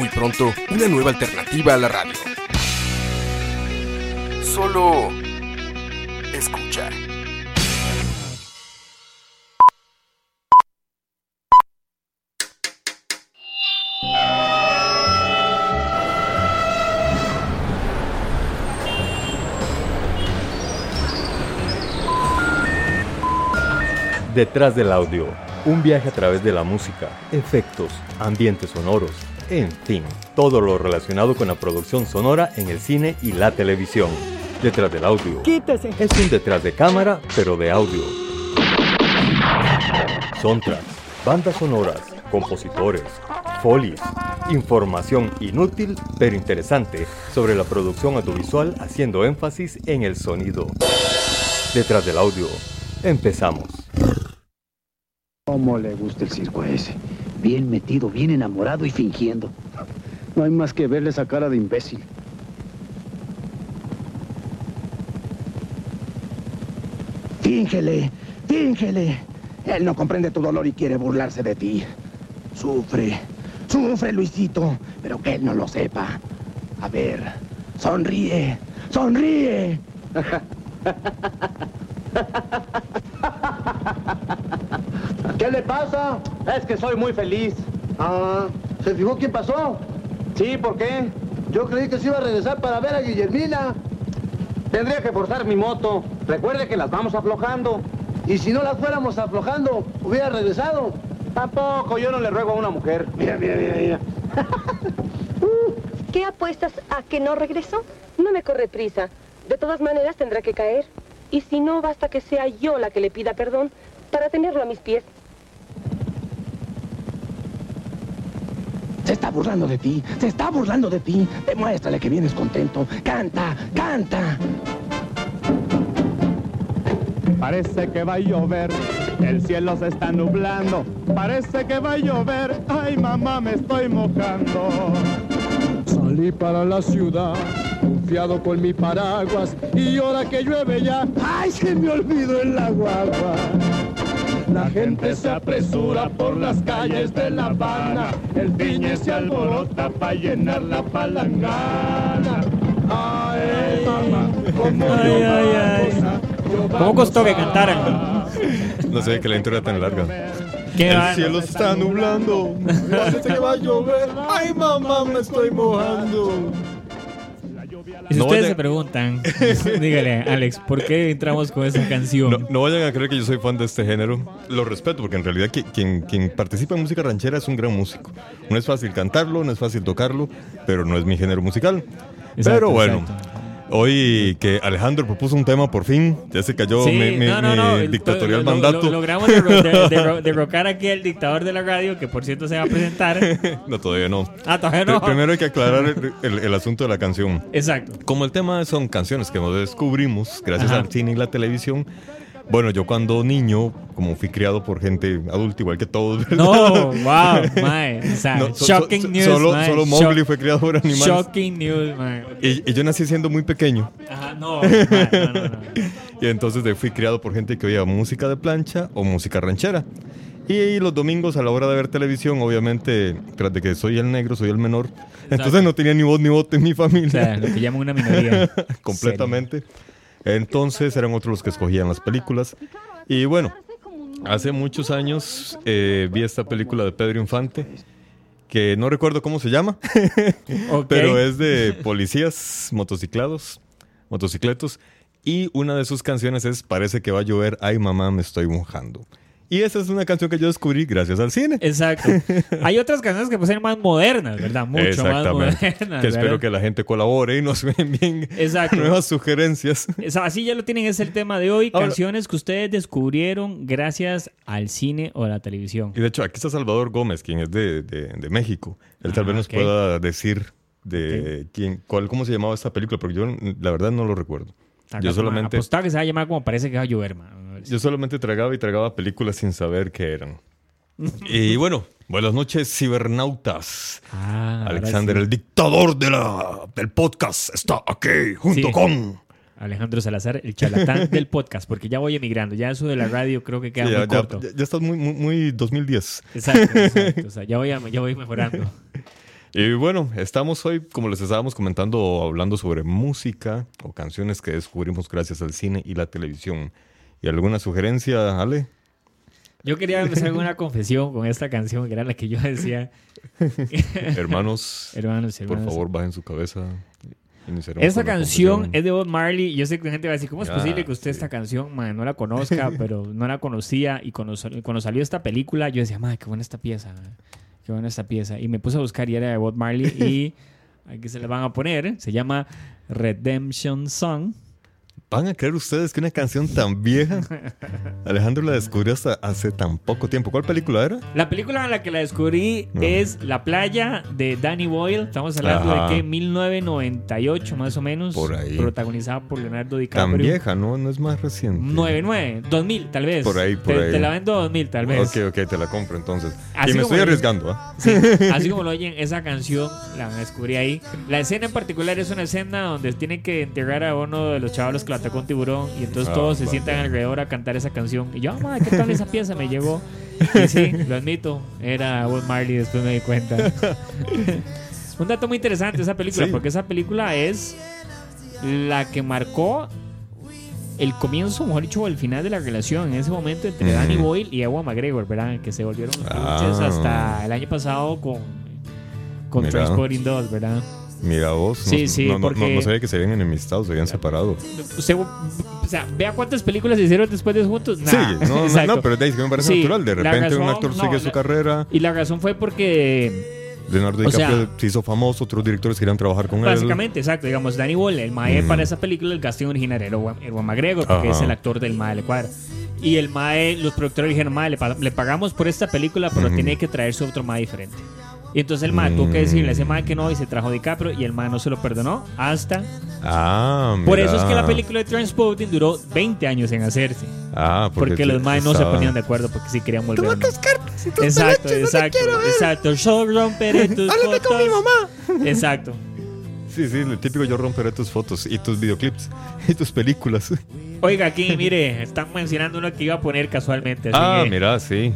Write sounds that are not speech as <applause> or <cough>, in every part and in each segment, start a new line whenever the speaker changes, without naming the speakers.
Muy pronto, una nueva alternativa a la radio. Solo escucha.
Detrás del audio, un viaje a través de la música, efectos, ambientes sonoros, en fin, todo lo relacionado con la producción sonora en el cine y la televisión. Detrás del audio.
Quítese.
Es un detrás de cámara, pero de audio. Soundtracks, bandas sonoras, compositores, folies, información inútil pero interesante sobre la producción audiovisual haciendo énfasis en el sonido. Detrás del audio. Empezamos.
¿Cómo le gusta el circo a ese? Bien metido, bien enamorado y fingiendo. No hay más que verle esa cara de imbécil. Fíngele, fíngele. Él no comprende tu dolor y quiere burlarse de ti. Sufre, sufre, Luisito, pero que él no lo sepa. A ver, sonríe, sonríe. <laughs> <laughs> ¿Qué le pasa?
Es que soy muy feliz.
Ah, ¿se fijó quién pasó?
Sí, ¿por qué?
Yo creí que se iba a regresar para ver a Guillermina.
Tendría que forzar mi moto. Recuerde que las vamos aflojando.
Y si no las fuéramos aflojando, hubiera regresado.
Tampoco, yo no le ruego a una mujer.
Mira, mira, mira, mira. <laughs>
¿Qué apuestas a que no regresó? No me corre prisa. De todas maneras tendrá que caer. Y si no, basta que sea yo la que le pida perdón para tenerlo a mis pies.
Se está burlando de ti, se está burlando de ti. Demuéstrale que vienes contento. Canta, canta.
Parece que va a llover, el cielo se está nublando. Parece que va a llover, ay mamá me estoy mojando. Salí para la ciudad, confiado con mi paraguas, y ahora que llueve ya, ay se me olvidó el guagua. La gente se apresura por las calles de La Habana, el piñe se alborota para llenar la palangana. Ay, mamá, como
Ay,
yo
ay, ay.
yo
¿Cómo costó que cantaran?
No sé que la intro era tan larga.
Qué
el cielo está nublando. Parece que va a llover. Ay, mamá, me estoy mojando.
Y si
No
ustedes
vaya-
se preguntan, <laughs> dígale, Alex, ¿por qué entramos con esa canción?
No, no vayan a creer que yo soy fan de este género. Lo respeto porque en realidad qui- quien, quien participa en música ranchera es un gran músico. No es fácil cantarlo, no es fácil tocarlo, pero no es mi género musical.
Exacto,
pero bueno,
exacto.
Hoy que Alejandro propuso un tema por fin, ya se cayó
Sí,
mi, mi-
no, no,
mi
no, el-
dictatorial
lo-
mandato.
lo- logramos derro- de- derrocar <laughs> aquí al dictador de la radio, que por cierto se va a presentar.
no, todavía no.
Ah, todavía no.
Pr- Primero hay que aclarar el, el- el asunto de la canción.
Exacto.
Como el tema son canciones que nos descubrimos gracias
Ajá.
al cine y la televisión. Bueno, yo cuando niño, como fui criado por gente adulta igual que todos, ¿verdad?
No, wow, mae. O sea,
No, so-
shocking
so-
news,
Solo,
mae.
solo
Shock-
Mowgli fue criado por animales.
Shocking news, mae.
Y, y yo nací siendo muy pequeño.
Ajá, no, <laughs> no, no, no.
Y entonces fui criado por gente que oía música de plancha o música ranchera. Y los domingos a la hora de ver televisión, obviamente, tras de que soy el negro, soy el menor. Entonces no tenía ni voz ni voto en mi
O
familia.
sea, lo que llaman una minoría. <laughs>
completamente. Entonces eran otros los que escogían las películas. Y bueno, hace muchos años eh, vi esta película de Pedro Infante, que no recuerdo cómo se llama, <laughs> pero es de policías motociclados, motocicletos. Y una de sus canciones es Parece que va a llover, ay mamá me estoy mojando. Y esa es una canción que yo descubrí gracias al cine.
Exacto. <laughs> Hay otras canciones que pueden ser más modernas, ¿verdad? Mucho más modernas.
que espero que la gente colabore y nos <laughs> envíen
Exacto.
nuevas sugerencias.
Así ya lo tienen, es el tema de hoy.
Ahora-
canciones que ustedes descubrieron gracias al cine o a la televisión.
Y de hecho, aquí está Salvador Gómez, quien es de, de- de México. Él tal
Ah,
vez nos
ok.
pueda decir de quién, cuál, cómo se llamaba esta película, porque yo la verdad no lo recuerdo. Yo solamente,
Apostaba que se va a llamar como parece que va a llover, man.
Yo solamente tragaba y tragaba películas sin saber qué eran. <laughs> y bueno, buenas noches, cibernautas.
Ah,
Alexander,
sí.
el dictador de la, del podcast, está aquí junto
Sí.
con...
Alejandro Salazar, el charlatán del podcast, porque ya voy emigrando. Ya eso de la radio creo que queda
Sí,
muy
ya-
corto.
ya- ya estás muy, muy, muy 2010.
Exacto, <laughs> exacto. O sea, ya voy, a- ya voy mejorando.
Y bueno, estamos hoy, como les estábamos comentando, hablando sobre música o canciones que descubrimos gracias al cine y la televisión. ¿Y alguna sugerencia, Ale?
Yo quería empezar con una confesión con esta canción, que era la que yo decía, <laughs>
Hermanos,
hermanos,
por favor, bajen su cabeza.
Esta canción es de Bob Marley. Yo sé que la gente va a decir, ¿cómo es
Ah,
posible que usted
sí.
esta canción, man, no la conozca? <laughs> pero no la conocía. Y cuando, sal- cuando salió esta película, yo decía, madre, qué buena esta pieza. man. Qué buena esta pieza. Y me puse a buscar y era de Bob Marley. y <laughs> aquí se la van a poner. Se llama Redemption Song.
¿Van a creer ustedes que una canción tan vieja? <laughs> Alejandro la descubrió hasta hace tan poco tiempo. ¿Cuál película era?
La película en la que la descubrí
No.
es La playa de Danny Boyle. Estamos hablando
Ajá.
de que 1998 más o menos.
Por ahí.
Protagonizada por Leonardo DiCaprio.
Tan vieja, ¿no? No es más reciente.
99, 2000 tal vez.
Por ahí, por
te,
ahí.
te la vendo 2000 tal vez.
Ok, ok, te la compro entonces.
Así
y me estoy arriesgando, ¿ah?
Sí, <laughs> así como lo oyen, esa canción la descubrí ahí. La escena en particular es una escena donde tienen que enterrar a uno de los chavalos que atacó un tiburón y entonces
Ah,
todos se sientan alrededor a cantar esa canción. Y yo, ah, ¿qué tal esa pieza? Me llegó. Y sí, lo admito, era Bob Marley, después me di cuenta. <laughs> un dato muy interesante de esa película,
Sí.
porque esa película es la que marcó el comienzo, mejor dicho, el final de la relación en ese momento entre
Ujú.
Danny Boyle y Ewan McGregor, ¿verdad? Que se volvieron
Ah.
hasta el año pasado con, con. Transporting 2, ¿verdad?
Mira vos.
Sí,
no,
sí,
no,
porque-
no, no sabía que se habían enemistado, se habían separado.
Usted, o sea, vea cuántas películas se hicieron después de juntos.
Sí,
Nah,
no, no, no, <laughs> pero ahí que me parece
Sí,
natural. De
la
repente un
razón-
actor
no,
sigue
la-
su carrera.
Y la razón fue porque
Leonardo
o sea-
DiCaprio se hizo famoso, otros directores querían trabajar con él.
Básicamente, exacto. Digamos, Danny Boyle, el mae
Mm.
para esa película, el casting original era Ewan McGregor, porque
Ajá.
es el actor del mae de cuadra. Y el mae, los productores dijeron, mae, le, le pagamos por esta película, pero
Ujú.
tiene que traerse otro mae diferente. Y entonces el mae tuvo que
Mm.
decirle a ese mae que no y se trajo DiCaprio y el mae no se lo perdonó hasta...
Ah, mira.
Por eso es que la película de Transporting duró 20 años en hacerse.
Ah,
Porque, los maes no se ponían de acuerdo porque sí querían volver. Exacto, exacto, exacto. Yo romperé <laughs> tus
Háblame con mi
fotos.
mamá.
Exacto.
Sí, sí, el típico yo romperé tus fotos y tus videoclips <laughs> y tus películas.
Oiga, aquí, mire, están mencionando uno que iba a poner casualmente. así
Ah,
que-
mira, sí.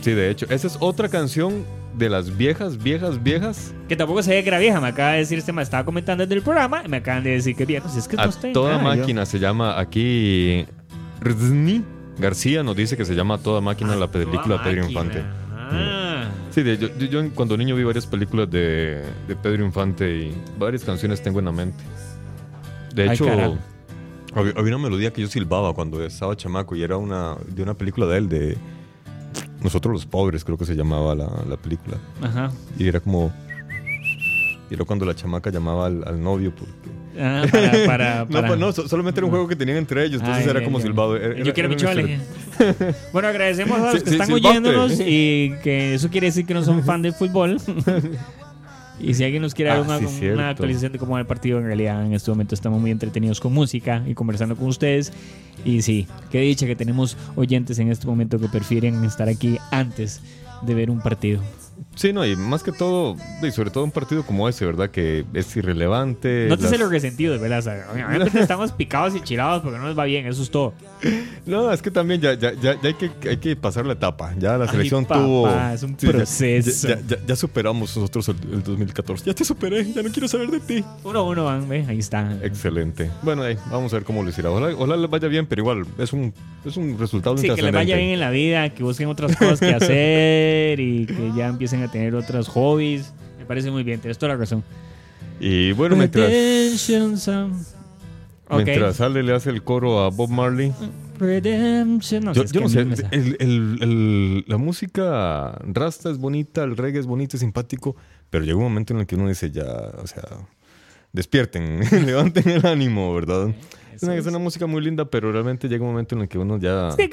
Sí, de hecho, esa es otra canción de las viejas, viejas, viejas.
Que tampoco ve que era vieja. Me acaba de decir este, me estaba comentando desde el programa y me acaban de decir que vieja. Si es que
A
no estoy-
toda
ah, yo-
máquina se llama aquí. Rzni García nos dice que se llama A Toda Máquina la película de Pedro. Infante.
Ah.
Sí, de- yo, cuando niño vi varias películas de, de Pedro Infante y varias canciones tengo en la mente. De hecho, había, había una melodía que yo silbaba cuando estaba chamaco y era una de una película de él, de Nosotros los Pobres, creo que se llamaba la, la película.
Ajá.
Y era como... Y era cuando la chamaca llamaba al, al novio porque...
Ah, para, <laughs> para,
No,
para-
pues no, solamente era un juego que tenían entre ellos, entonces
Ay,
era como
ay.
silbado. Era-
Yo quiero mi chole. <laughs> Bueno, agradecemos a los
Sí,
que
sí,
están
silbante.
oyéndonos <laughs> y que eso quiere decir que no son fan del fútbol. Y si alguien nos quiere dar
Ah,
una,
sí,
una actualización de cómo va el partido, en realidad en este momento estamos muy entretenidos con música y conversando con ustedes. Y sí, qué dicha que tenemos oyentes en este momento que prefieren estar aquí antes de ver un partido.
Sí, no, y más que todo, y sobre todo un partido como ese, ¿verdad? Que es irrelevante.
No te
las-
sé los resentidos, ¿verdad? O sea, obviamente <laughs> estamos picados y chilados porque no nos va bien, eso es todo.
No, es que también ya, ya, ya, ya hay, que, hay que pasar la etapa. Ya la
Ay,
selección
papá,
tuvo.
es un
Sí,
proceso.
Ya, ya- superamos nosotros el, el 2014. Ya te superé, ya no quiero saber de ti.
Uno a uno van. Ahí está.
Excelente. Bueno, ahí, vamos a ver cómo les irá. Ojalá, ojalá les vaya bien, pero igual es un, es un resultado
Sí, que les vaya bien en la vida, que busquen otras cosas que hacer y que ya empiecen a tener otros hobbies. Me parece muy bien, tienes toda la razón.
Y bueno, mientras,
Redemption Song. Ok.
mientras Ale le hace el coro a Bob Marley.
Redemption. No,
Yo, yo no sé, el- el- el- la música rasta es bonita, el reggae es bonito, es simpático, pero llega un momento en el que uno dice ya, o sea, despierten, <laughs> levanten el ánimo, ¿verdad? Es una, es una música muy linda, pero realmente llega un momento en el que uno ya...
Es que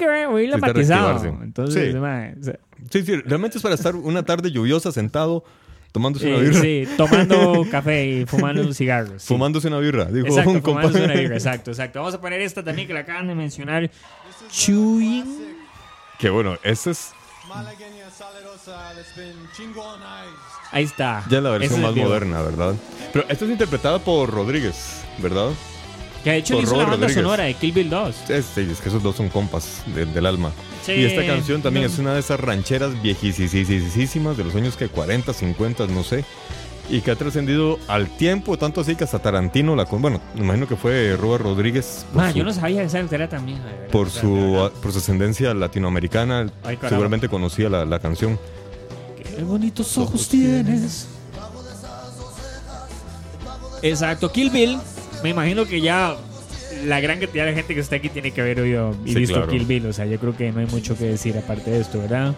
reactivarse.
Entonces,
Sí.
mae, o sea,
Sí, sí, realmente es para estar una tarde lluviosa sentado, tomándose una
eh,
birra.
sí, tomando café y fumando un cigarro. sí.
Fumándose una birra, dijo
Exacto,
un
fumándose una birra, exacto, exacto. Vamos a poner esta también que la acaban de mencionar. Chewing.
Que bueno, esta es
Ahí está.
ya la versión más moderna, ¿verdad? Pero esta es interpretada por Rodríguez, ¿verdad?
Que de hecho hizo la banda
Rodríguez.
sonora de Kill Bill 2.
Es, sí, es que esos dos son compas de- del alma.
Sí,
y esta canción también
no.
es una de esas rancheras viejísimas de los años que 40, 50, no sé. Y que ha trascendido al tiempo, tanto así que hasta Tarantino la con. Bueno, me imagino que fue Robert Rodríguez. Por,
Ma,
su,
yo no sabía que esa era también. verdad,
por, su,
verdad.
por su ascendencia latinoamericana.
Ay,
seguramente conocía la, la canción.
Qué bonitos ojos tienes. Exacto, Kill Bill. Me imagino que ya la gran cantidad de gente que está aquí tiene que haber oído y
Sí,
visto
claro.
Kill Bill. O sea, yo creo que no hay mucho que decir aparte de esto, ¿verdad?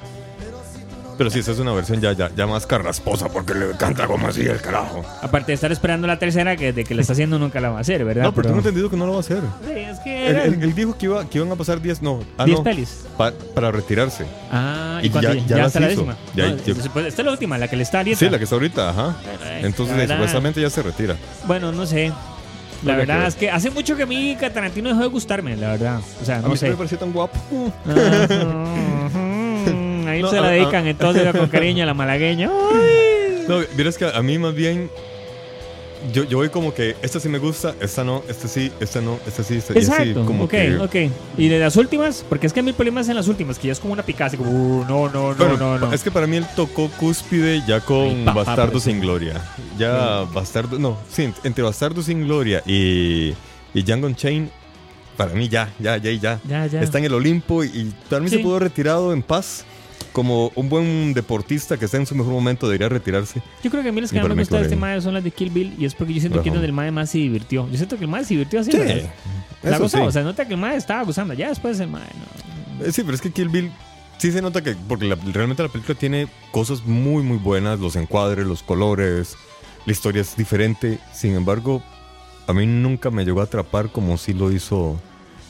Pero sí, esa es una versión ya, ya, ya más carrasposa porque le canta como así el carajo.
Aparte de estar esperando la tercera, que de que le está haciendo nunca la va a hacer, ¿verdad?
No, pero tengo entendido que no lo va a hacer.
Sí, es que
Él,
eran
él- él dijo que, iba, que iban a pasar 10, no. Ah,
10
no,
pelis.
pa- para retirarse.
Ah, ¿y,
Y ya-
Ya,
ya
la décima.
Ya-
No,
ya-
después- esta es la última, la que le está ahorita.
Sí, la que está ahorita, ajá. Entonces, supuestamente ya se retira.
Bueno, no sé. La verdad es que hace mucho que a mí Tarantino dejó de gustarme, la verdad. O sea,
a
no
mí
sé.
me parecía tan guapo.
Ahí
No,
se
a-
la
a-
dedican entonces con cariño a la malagueña. Ay.
No, miras que a mí más bien. Yo, yo voy como que esta sí me gusta, esta no, esta sí, esta no, esta sí, esta y así,
Exacto,
como
ok,
que-
ok. ¿Y de las últimas? Porque es que el problema es en las últimas, que ya es como una picada, así como, "Uh, no, no, no,
Bueno,
no, no.
es que para mí él tocó cúspide ya con
papá,
Bastardo
sí.
sin Gloria. Ya Bastardo, no, sí, entre Bastardo sin Gloria y, y Django Unchained, para mí ya, ya, ya, ya.
Ya, ya.
Está en el Olimpo y, y para mí
Sí.
se pudo retirado en paz. Como un buen deportista que está en su mejor momento debería retirarse.
Yo creo que a mí las que más me gustan de este mae son las de Kill Bill y es porque yo siento que es donde el mae más se divirtió. Yo siento que el mae se divirtió así. ¿verdad? La gozó,
sí.
o sea, nota que el mae estaba gozando. Ya después el mae, no.
Eh, Sí, pero es que Kill Bill sí se nota que, porque la- realmente la película tiene cosas muy, muy buenas, los encuadres, los colores, la historia es diferente. Sin embargo, a mí nunca me llegó a atrapar como si lo hizo.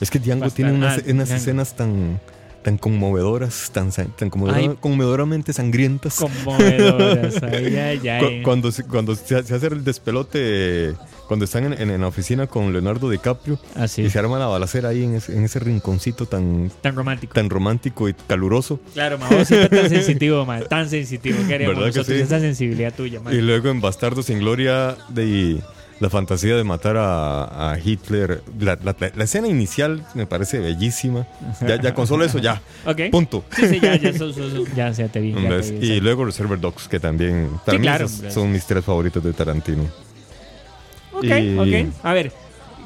Es que Django tiene unas, unas escenas tan, tan conmovedoras, tan, tan conmovedoramente sangrientas.
Conmovedoras. Ay, ay, <laughs> ay.
Cu- Cuando, se- cuando se, se hace el despelote, cuando están en, en- en la oficina con Leonardo DiCaprio
Así.
y se arma la balacera ahí en ese, en ese rinconcito tan,
Tan romántico.
tan romántico y caluroso.
Claro, ma, vos siempre tan sensitivo, ma, tan sensitivo. ¿Qué haríamos
¿Verdad que
nosotros?
sí?
Esa sensibilidad tuya, ma.
Y luego en Bastardo sin Gloria, de la fantasía de matar a, a Hitler. La, la- la escena inicial me parece bellísima. Ya, ya con solo eso, ya. <laughs>
Ok.
Punto.
Sí, sí, ya, ya, eso- eso- eso- <laughs> ya, ya te vi. ya te vi,
Y luego Reservoir Dogs, que también para
Sí, claro, hombre.
son mis tres favoritos de Tarantino.
Ok,
y-
ok. A ver,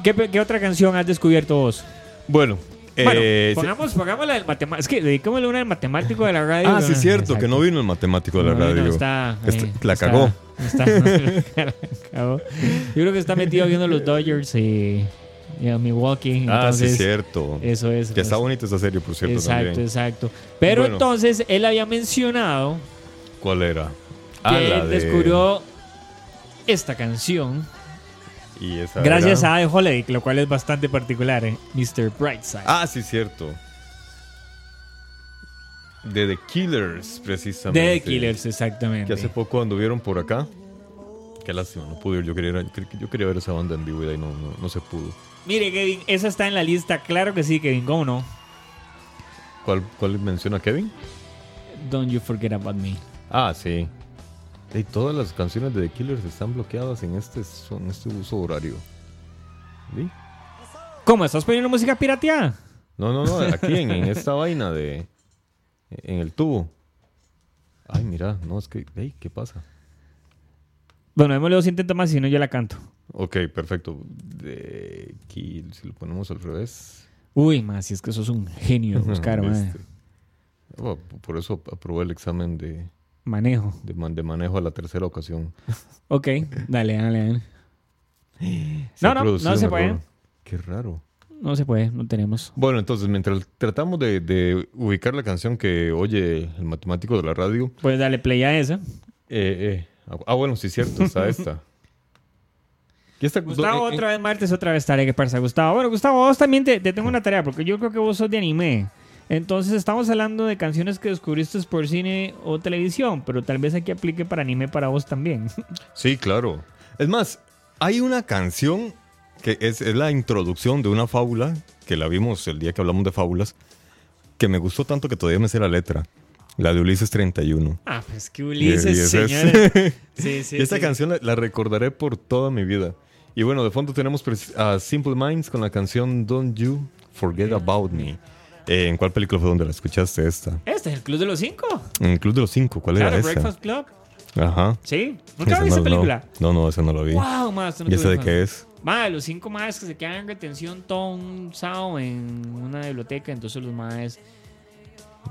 ¿qué, qué otra canción has descubierto vos?
Bueno,
Bueno,
eh,
pongamos, pongamos la del matemático. Es que dediquémosle una del matemático de la radio.
ah, sí, es cierto,
Exacto.
que no vino el matemático de la
No, no,
radio.
está,
Está-
eh,
la
está-
cagó.
está- <laughs> la cagó. Yo creo que está metido viendo los Dodgers y, y a Milwaukee.
ah, sí, es cierto.
Eso es.
Que está
pues,
bonita esa serie, por cierto,
Exacto,
también.
exacto. Pero
Bueno.
entonces él había mencionado
¿Cuál era?
que
Ah,
él
de-
descubrió esta canción
Y esa
gracias
era-
a The Holiday, lo cual es bastante particular, ¿eh? Mr. Brightside.
Ah, sí, cierto. De The Killers, precisamente.
de The Killers, exactamente.
Que hace poco anduvieron por acá. Qué lástima, no pude ir. Yo quería, yo quería ver esa banda en vivo y ahí no, no, no se pudo.
Mire, Kevin, esa está en la lista. Claro que sí, Kevin, ¿cómo no?
¿Cuál, cuál menciona Kevin?
Don't You Forget About Me.
Ah, sí. Y todas las canciones de The Killers están bloqueadas en este, en este uso horario. ¿Sí?
¿Cómo? ¿Estás poniendo música pirateada?
No, no, no, <laughs> aquí en, en esta vaina de. En el tubo. Ay, mira, no, es que. Ey, ¿qué pasa?
Bueno, démosle dos intentos más y si no yo la canto.
Ok, perfecto. De Kill, si lo ponemos al revés.
Uy, más, si es que eso es un genio <laughs> buscar.
Este. Bueno, por eso aprobé el examen de,
Manejo.
de, man- de manejo a la tercera ocasión. <laughs>
Ok, dale, dale, dale. No, no, no se puede.
Qué raro.
No se puede, no tenemos.
Bueno, entonces, mientras tratamos de, de ubicar la canción que oye el matemático de la radio,
Puedes darle play a esa.
eh, eh, ah, bueno, sí, cierto, está <laughs> esta. Y esta
Gustavo,
eh, eh,
otra vez martes, otra vez tarea que pasa. Gustavo, bueno, Gustavo, vos también te, te tengo una tarea, porque yo creo que vos sos de anime. Entonces estamos hablando de canciones que descubriste por cine o televisión, pero tal vez aquí aplique para anime para vos también. <laughs>
Sí, claro. Es más, hay una canción que es, es la introducción de una fábula, que la vimos el día que hablamos de fábulas, que me gustó tanto que todavía me sé la letra. La de Ulises 31.
ah, pues que Ulises, señores. <laughs> Sí, sí,
y esta
sí.
canción la, la recordaré por toda mi vida. Y bueno, de fondo tenemos a Simple Minds con la canción Don't You Forget About Me. Eh, ¿En cuál película fue donde la escuchaste esta?
Este es el Club de los Cinco.
En el Club de los Cinco, ¿cuál
Claro,
era esa?
Breakfast Club.
Ajá.
Sí. ¿Nunca
Esa
vi esa
no-
película?
No, no, esa no la vi.
Wow, más.
¿Y esa de qué es?
Madre, los cinco maes que se quedan en retención todo un sábado en una biblioteca, entonces los maes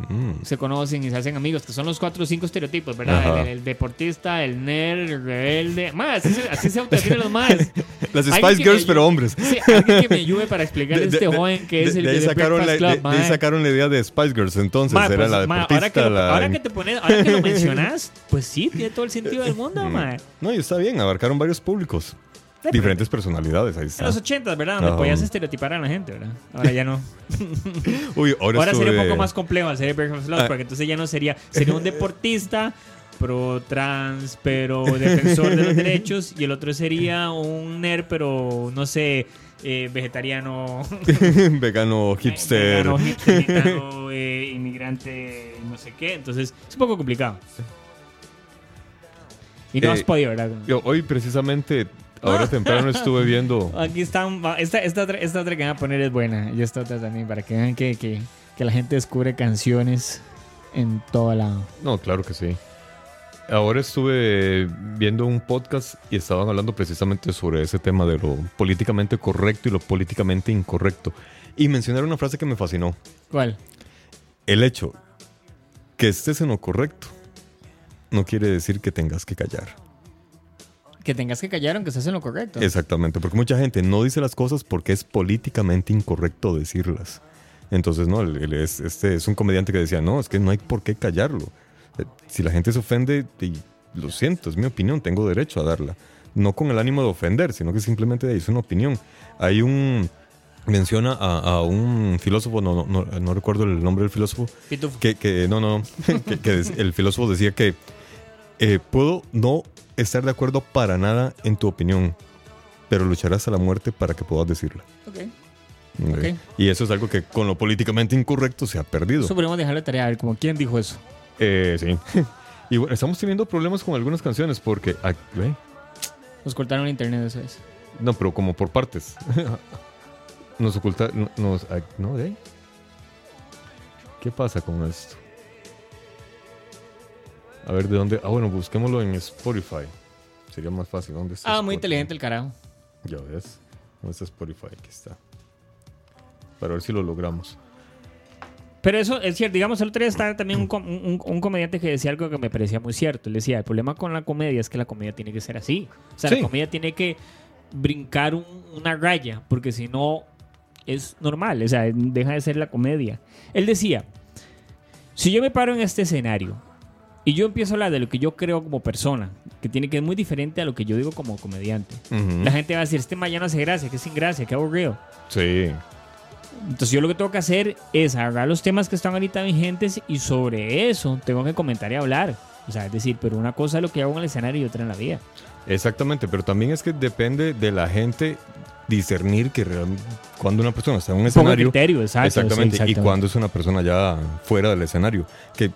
Mm.
se conocen y se hacen amigos, que son los cuatro o cinco estereotipos, ¿verdad? El, el deportista, el nerd, el rebelde. Más, así se, así se autodefinen los maes. <laughs>
Las Spice Girls, pero hombres.
Sí, alguien que me ayude para <laughs>
De-
este
de-
joven que es el
de ahí sacaron la,
Club,
ahí sacaron la idea de Spice Girls, entonces.
Ma,
era
pues,
la
ma,
deportista,
ahora, que
la...
ahora que te pones, ahora que lo <laughs> mencionas, pues sí, tiene todo el sentido del mundo,
Mm.
mae.
No, y está bien, abarcaron varios públicos. Diferentes personalidades, ahí
En
está.
los 80, ¿verdad? Donde
Ajá.
podías estereotipar a la gente, ¿verdad? Ahora ya no. <laughs>
Uy, ahora,
Ahora sería un poco más complejo hacer Breakfast Club,
Ah.
porque entonces ya no sería. Sería un deportista pro trans, pero defensor de los derechos, y el otro sería un nerd, pero no sé, eh, vegetariano. <laughs>
Vegano, hipster.
vegano, hipster, gitano, eh, inmigrante, no sé qué. Entonces es un poco complicado. Y no
Eh,
has podido, ¿verdad?
Yo hoy precisamente, ahora temprano estuve viendo... <laughs>
Aquí están. Esta, esta, otra, esta otra que van a poner es buena. Y esta otra también, para que vean que, que, que la gente descubre canciones en toda la.
No, claro que sí. Ahora estuve viendo un podcast y estaban hablando precisamente sobre ese tema de lo políticamente correcto y lo políticamente incorrecto. Y mencionaron una frase que me fascinó.
¿Cuál?
El hecho que estés en lo correcto no quiere decir que tengas que callar.
Que tengas que callar aunque estés en lo correcto.
Exactamente, porque mucha gente no dice las cosas porque es políticamente incorrecto decirlas. Entonces, no, es, este es un comediante que decía, no, es que no hay por qué callarlo. Eh, Si la gente se ofende, y lo siento, es mi opinión, tengo derecho a darla. No con el ánimo de ofender, sino que simplemente es una opinión. Hay un... Menciona a, a un filósofo, no, no, no, no recuerdo el nombre del filósofo,
Pitufo.
que, que no, no, <laughs> que, el filósofo decía que eh, puedo no estar de acuerdo para nada en tu opinión, pero lucharás hasta la muerte para que puedas decirla.
Ok.
Ok.
Ok.
Y eso es algo que con lo políticamente incorrecto se ha perdido.
Eso podemos dejarle tarea a ver, como quién dijo eso.
Eh, sí. <laughs> y bueno, estamos teniendo problemas con algunas canciones porque... ve,
Nos cortaron el internet, eso es.
No, pero como por partes. <laughs> nos oculta... no- Nos, no, de ahí. ¿Qué pasa con esto? A ver, ¿de dónde? Ah, bueno, busquémoslo en Spotify. Sería más fácil. ¿Dónde está
Ah, muy inteligente el carajo.
Ya ves. ¿Dónde está Spotify? Aquí está. Para ver si lo logramos.
Pero eso es cierto. Digamos, el otro día estaba también un, com- un- un comediante que decía algo que me parecía muy cierto. Él decía, el problema con la comedia es que la comedia tiene que ser así. O sea,
Sí.
la comedia tiene que brincar un- una raya, porque si no es normal. O sea, deja de ser la comedia. Él decía, si yo me paro en este escenario y yo empiezo a hablar de lo que yo creo como persona, que tiene que ser muy diferente a lo que yo digo como comediante, la gente va a decir, este mañana hace gracia, que sin gracia, que aburrido.
Sí.
Entonces yo lo que tengo que hacer es agarrar los temas que están ahorita vigentes y sobre eso tengo que comentar y hablar. O sea, es decir, pero una cosa es lo que hago en el escenario y otra en la vida.
Exactamente, pero también es que depende de la gente discernir que cuando una persona está en un escenario.
criterio, exacto. sí,
exactamente, y
exactamente.
cuando es una persona ya fuera del escenario. Que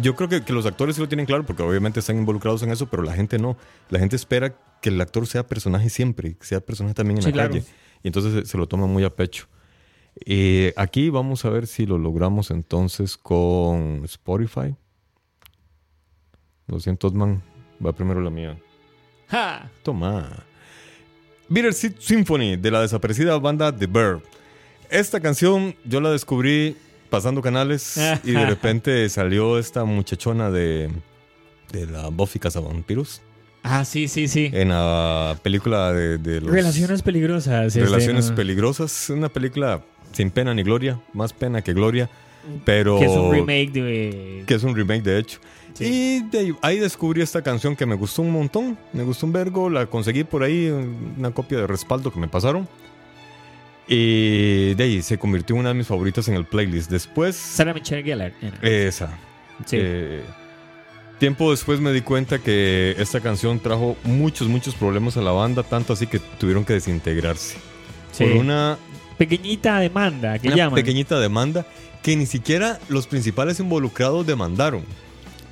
yo creo que, que los actores sí lo tienen claro porque obviamente están involucrados en eso, pero la gente no. La gente espera que el actor sea personaje siempre, que sea personaje también en
Sí,
la
claro.
calle. Y entonces se, se lo toma muy a pecho. Eh, aquí vamos a ver si lo logramos entonces con Spotify. Lo siento, Osman. Va primero la mía.
¡Ja!
Toma. Bitter Symphony de la desaparecida banda The Verb. Esta canción yo la descubrí pasando canales y de <laughs> repente salió esta muchachona de, de la Buffy Cazavampiros.
Ah, sí, sí, sí.
en la película de, de los-
Relaciones peligrosas. este,
Relaciones
¿no?
Peligrosas. Una película sin pena ni gloria, más pena que gloria, pero
Que es un remake de.
que es un remake de hecho.
Sí.
Y de ahí descubrí esta canción que me gustó un montón, me gustó un vergo, la conseguí por ahí, una copia de respaldo que me pasaron. Y de ahí se convirtió en una de mis favoritas en el playlist. Después,
Sarah Michelle Gellar.
esa.
Sí.
Eh, tiempo después me di cuenta que esta canción trajo muchos, muchos problemas a la banda, tanto así que tuvieron que desintegrarse.
Sí.
Por una
Pequeñita demanda que
una
llaman.
pequeñita demanda que ni siquiera los principales involucrados demandaron.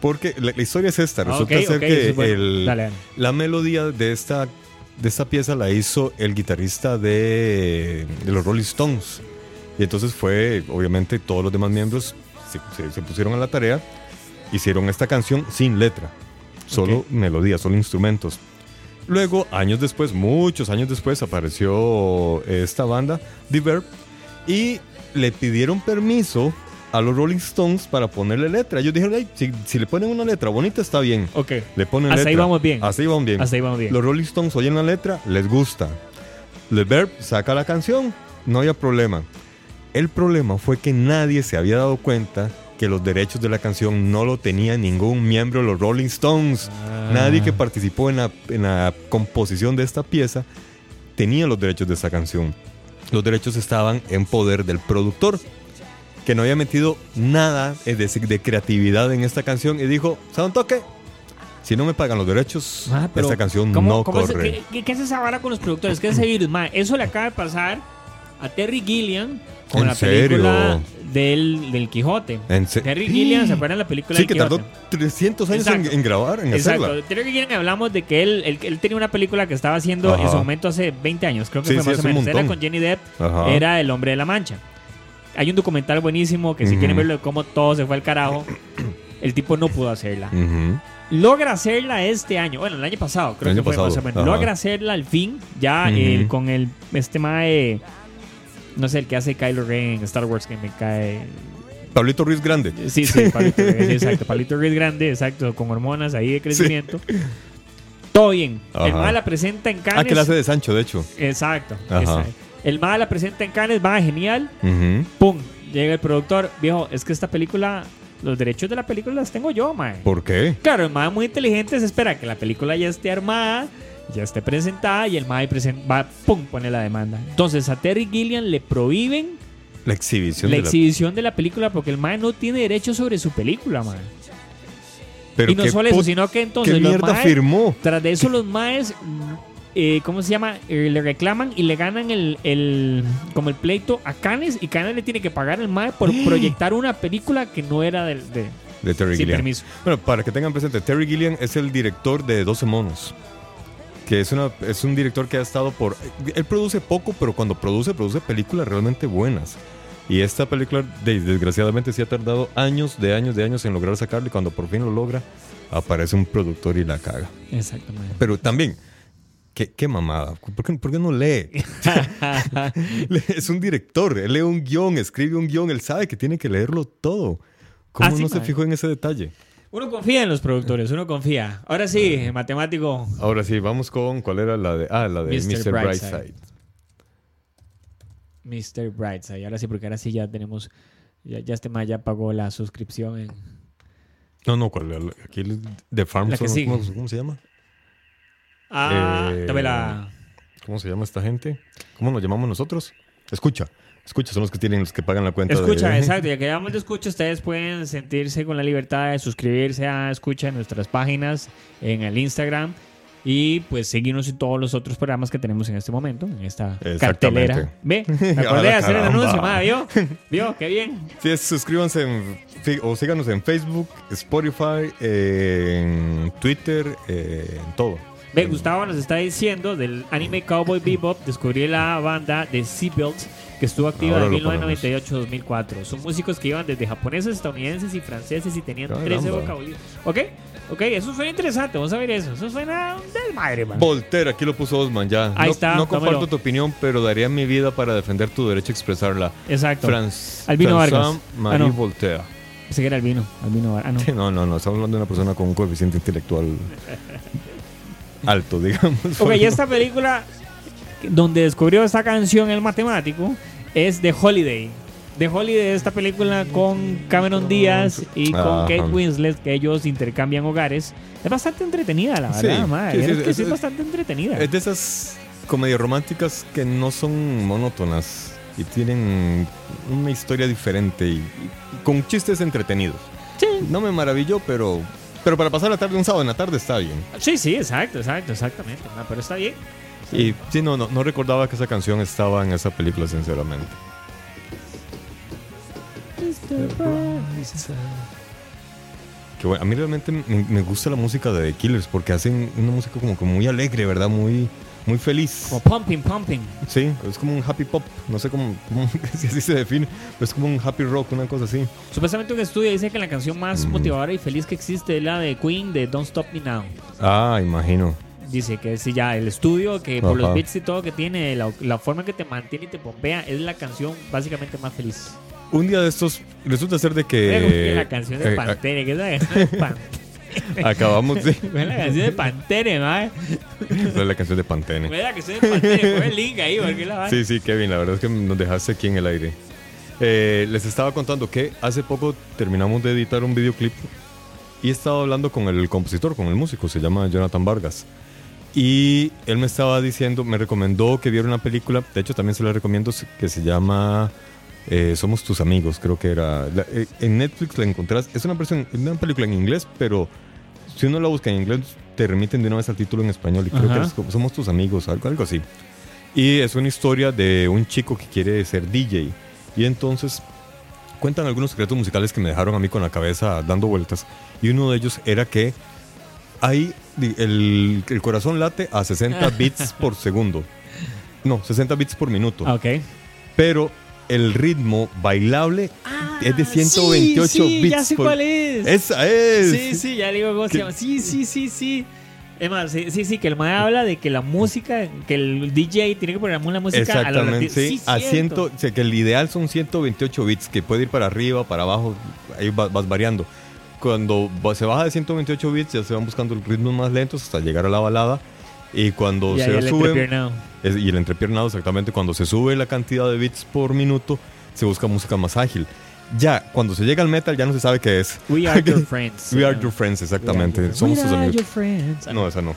Porque la, la historia es esta.
Ah,
Resulta ser que
bueno.
el- la melodía de esta, de esta pieza la hizo el guitarrista de, de los Rolling Stones. Y entonces fue, obviamente, todos los demás miembros se, se- se pusieron a la tarea, hicieron esta canción sin letra, solo
Ok.
melodía, solo instrumentos. Luego, años después, muchos años después, apareció esta banda, The Verb, y le pidieron permiso a los Rolling Stones para ponerle letra. Ellos dijeron, "Ay, si, si le ponen una letra bonita está bien.
Ok.
Le ponen
Hasta
letra.
ahí vamos bien.
Ahí vamos bien.
Hasta ahí vamos bien.
Los Rolling Stones oyen la letra, les gusta. Le Verb saca la canción, no había problema. El problema fue que nadie se había dado cuenta que los derechos de la canción no lo tenía ningún miembro de los Rolling Stones.
Ah.
Nadie que participó en la, en la composición de esta pieza tenía los derechos de esta canción. Los derechos estaban en poder del productor, que no había metido nada de, de creatividad en esta canción y dijo, ¿sabe un toque? Si no me pagan los derechos,
Ah,
esta canción
¿cómo-
no
cómo es-
corre.
qué, qué- qué es esa vara con los productores? ¿Qué es ese virus? Ma, eso le acaba de pasar a Terry Gilliam con
¿En
la
serio?
película del, del Quijote.
En
Terry Gilliam, ¿se acuerdan de la película
Sí,
del
que tardó
Quijote?
300 años en, en grabar, en
Exacto.
hacerla.
Terry Gilliam hablamos de que él, él, él tenía una película que estaba haciendo en
Ajá.
su momento hace 20 años, creo que
Sí,
fue
sí,
más o menos. Era con Jenny Depp,
Ajá.
era El Hombre de la Mancha. Hay un documental buenísimo que si quieren verlo de cómo todo se fue al carajo, <clears throat> el tipo no pudo hacerla. Logra hacerla este año, bueno, el año pasado, creo
El
que fue más o menos.
ajá.
Logra hacerla al fin, ya eh, con el este mae, no sé, el que hace Kylo Ren en Star Wars que me cae.
Pablito Ruiz Grande.
Sí, sí, Pablito Ruiz, <laughs> exacto, Pablito Ruiz grande, exacto, con hormonas ahí de crecimiento. Todo bien. El mae la presenta en Cannes.
Ah, que la hace de Sancho, de hecho.
Exacto. Exacto. El mae la presenta en Cannes, va genial. Pum, llega el productor, viejo, es que esta película, los derechos de la película las tengo yo, mae.
¿Por qué?
Claro, el mae muy inteligente se espera que la película ya esté armada, ya esté presentada y el mae va, pum, pone la demanda. Entonces a Terry Gilliam le prohíben
La exhibición
la
de la...
exhibición de la película porque el mae no tiene derecho sobre su película, mae.
Pero
y no solo eso, sino que entonces
¿Qué
los
mierda
maes-
firmó?
tras de eso los maes, eh, ¿cómo se llama? Eh, le reclaman y le ganan el, el- como el pleito a Canes y Canes le tiene que pagar al mae por <gasps> proyectar una película que no era del- de,
De Terry
sin
Gilliam.
permiso.
Bueno, para que tengan presente, Terry Gilliam es el director de 12 monos. Que es, una, es un director que ha estado por... Él produce poco, pero cuando produce, produce películas realmente buenas. Y esta película, de- desgraciadamente, sí ha tardado años, de años, de años en lograr sacarlo. Y cuando por fin lo logra, aparece un productor y la caga.
Exactamente.
Pero también, qué, qué mamada. ¿Por qué, por qué no lee? <laughs> <laughs> es un director. Él lee un guion, escribe un guion. Él sabe que tiene que leerlo todo. ¿Cómo
Ah, sí,
no se fijó en ese detalle?
Uno confía en los productores, uno confía. Ahora sí, matemático.
Ahora sí, vamos con cuál era la de. Ah, la de
Mr.
Mr.
Brightside. Mr. Brightside. Ahora sí, porque ahora sí ya tenemos. Ya, ya este mae ya pagó la suscripción en.
No, no, ¿cuál? Aquí el de Farm
La que
Zone,
sigue.
¿cómo, cómo se llama?
Ah,
Eh,
dame la.
¿Cómo se llama esta gente? ¿Cómo nos llamamos nosotros? Escucha. Escucha, son los que tienen, los que pagan la cuenta.
Escucha,
de...
exacto. Ya <laughs> que hablamos de escucha, ustedes pueden sentirse con la libertad de suscribirse a Escucha en nuestras páginas, en el Instagram. Y pues seguirnos en todos los otros programas que tenemos en este momento, en esta cartelera. ¿Ve? <laughs> Me acordé de
¡Hala,
hacer el anuncio, ¿vio? ¿Vio? Qué bien.
Sí, suscríbanse en, o síganos en Facebook, Spotify, en Twitter, eh, en todo.
Ve, Gustavo nos está diciendo del anime Cowboy Bebop, descubrí la banda de Seatbelt que estuvo activa
Ahora
de
lo
1998 a 2004. Son músicos que iban desde japoneses, estadounidenses y franceses y tenían
Caramba.
13 vocabularios. ¿Ok? Ok, eso suena interesante, vamos a ver eso. Eso suena un desmadre, man.
Voltaire, aquí lo puso Osman ya.
Ahí
no,
está,
No comparto tu opinión, pero daría mi vida para defender tu derecho a expresarla.
Exacto.
Franz,
Albino Vargas.
Marie
Ah, no.
Voltaire.
Pensé que era Albino. Albino, Var- ah, no.
No, no, no. Estamos hablando de una persona con un coeficiente intelectual alto, <laughs> digamos.
Ok, y esta película donde descubrió esta canción el matemático es The Holiday. The Holiday, esta película con Cameron Díaz y con
Ajá.
Kate Winslet, que ellos intercambian hogares. Es bastante entretenida, la
Sí,
verdad, madre.
sí, sí,
Es que sí es
es-
bastante entretenida.
Es de esas comedias románticas que no son monótonas y tienen una historia diferente y, y con chistes entretenidos.
Sí.
No me maravilló, pero, pero para pasar la tarde, un sábado en la tarde está bien.
Sí, sí, exacto, exacto, exactamente. Pero está bien.
Y sí, no, no, no recordaba que esa canción estaba en esa película, sinceramente. Que bueno, a mí realmente me, me gusta la música de The Killers porque hacen una música como que muy alegre, ¿verdad? Muy, muy feliz.
Como pumping, pumping.
Sí, es como un happy pop, no sé cómo, cómo- <laughs> si así se define, pero es como un happy rock, una cosa así.
Supuestamente un estudio dice que la canción más
Mm.
motivadora y feliz que existe es la de Queen de Don't Stop Me Now.
Ah, imagino.
Dice que si ya el estudio, que por
Ajá.
los beats y todo que tiene, la, la forma que te mantiene y te pompea, es la canción básicamente más feliz.
Un día de estos resulta ser de que
la canción de
eh,
Pantera, que es la canción de <laughs> Pantera. <laughs>
acabamos de
Fue la canción de Pantera, mae.
esa es la canción de Pantene.
Fue la canción de Pantera. Fue el link ahí, porque la
Sí, sí, Kevin, la verdad es que nos dejaste aquí en el aire. Eh, les estaba contando que hace poco terminamos de editar un videoclip y he estado hablando con el compositor, con el músico, se llama Jonathan Vargas. Y él me estaba diciendo, me recomendó que viera una película, de hecho también se la recomiendo, que se llama eh, Somos tus amigos, creo que era. La- eh, en Netflix la encontrás, es una, versión- una película en inglés, pero si uno la busca en inglés, te remiten de una vez al título en español y creo
Ajá.
que es como Somos tus amigos, algo, algo así. Y es una historia de un chico que quiere ser DJ. Y entonces cuentan algunos secretos musicales que me dejaron a mí con la cabeza dando vueltas. Y uno de ellos era que di- el, el corazón late a 60 <laughs> bits por segundo. No, 60 bits por minuto.
Ok.
Pero el ritmo bailable es de 128
Ah, sí, sí,
bits
ya sé
por
cuál es.
Esa es.
Sí, sí, ya le digo cómo se llama. Sí, sí, sí, sí. Es más, sí, sí, sí, que el mae habla de que la música, que el DJ tiene que programar una música a la
Exactamente, sí. a ciento, que el ideal son 128 bits, que puede ir para arriba, para abajo, ahí va- vas variando. Cuando se baja de 128 bits, ya se van buscando ritmos más lentos hasta llegar a la balada. Y cuando se sube. y el entrepiernado, exactamente. Cuando se sube la cantidad de bits por minuto, se busca música más ágil. Ya, cuando se llega al metal, ya no se sabe qué es.
We <laughs> are your friends.
We are your friends, exactamente. Somos
We
tus
are
amigos.
your friends.
No, esa <laughs> no.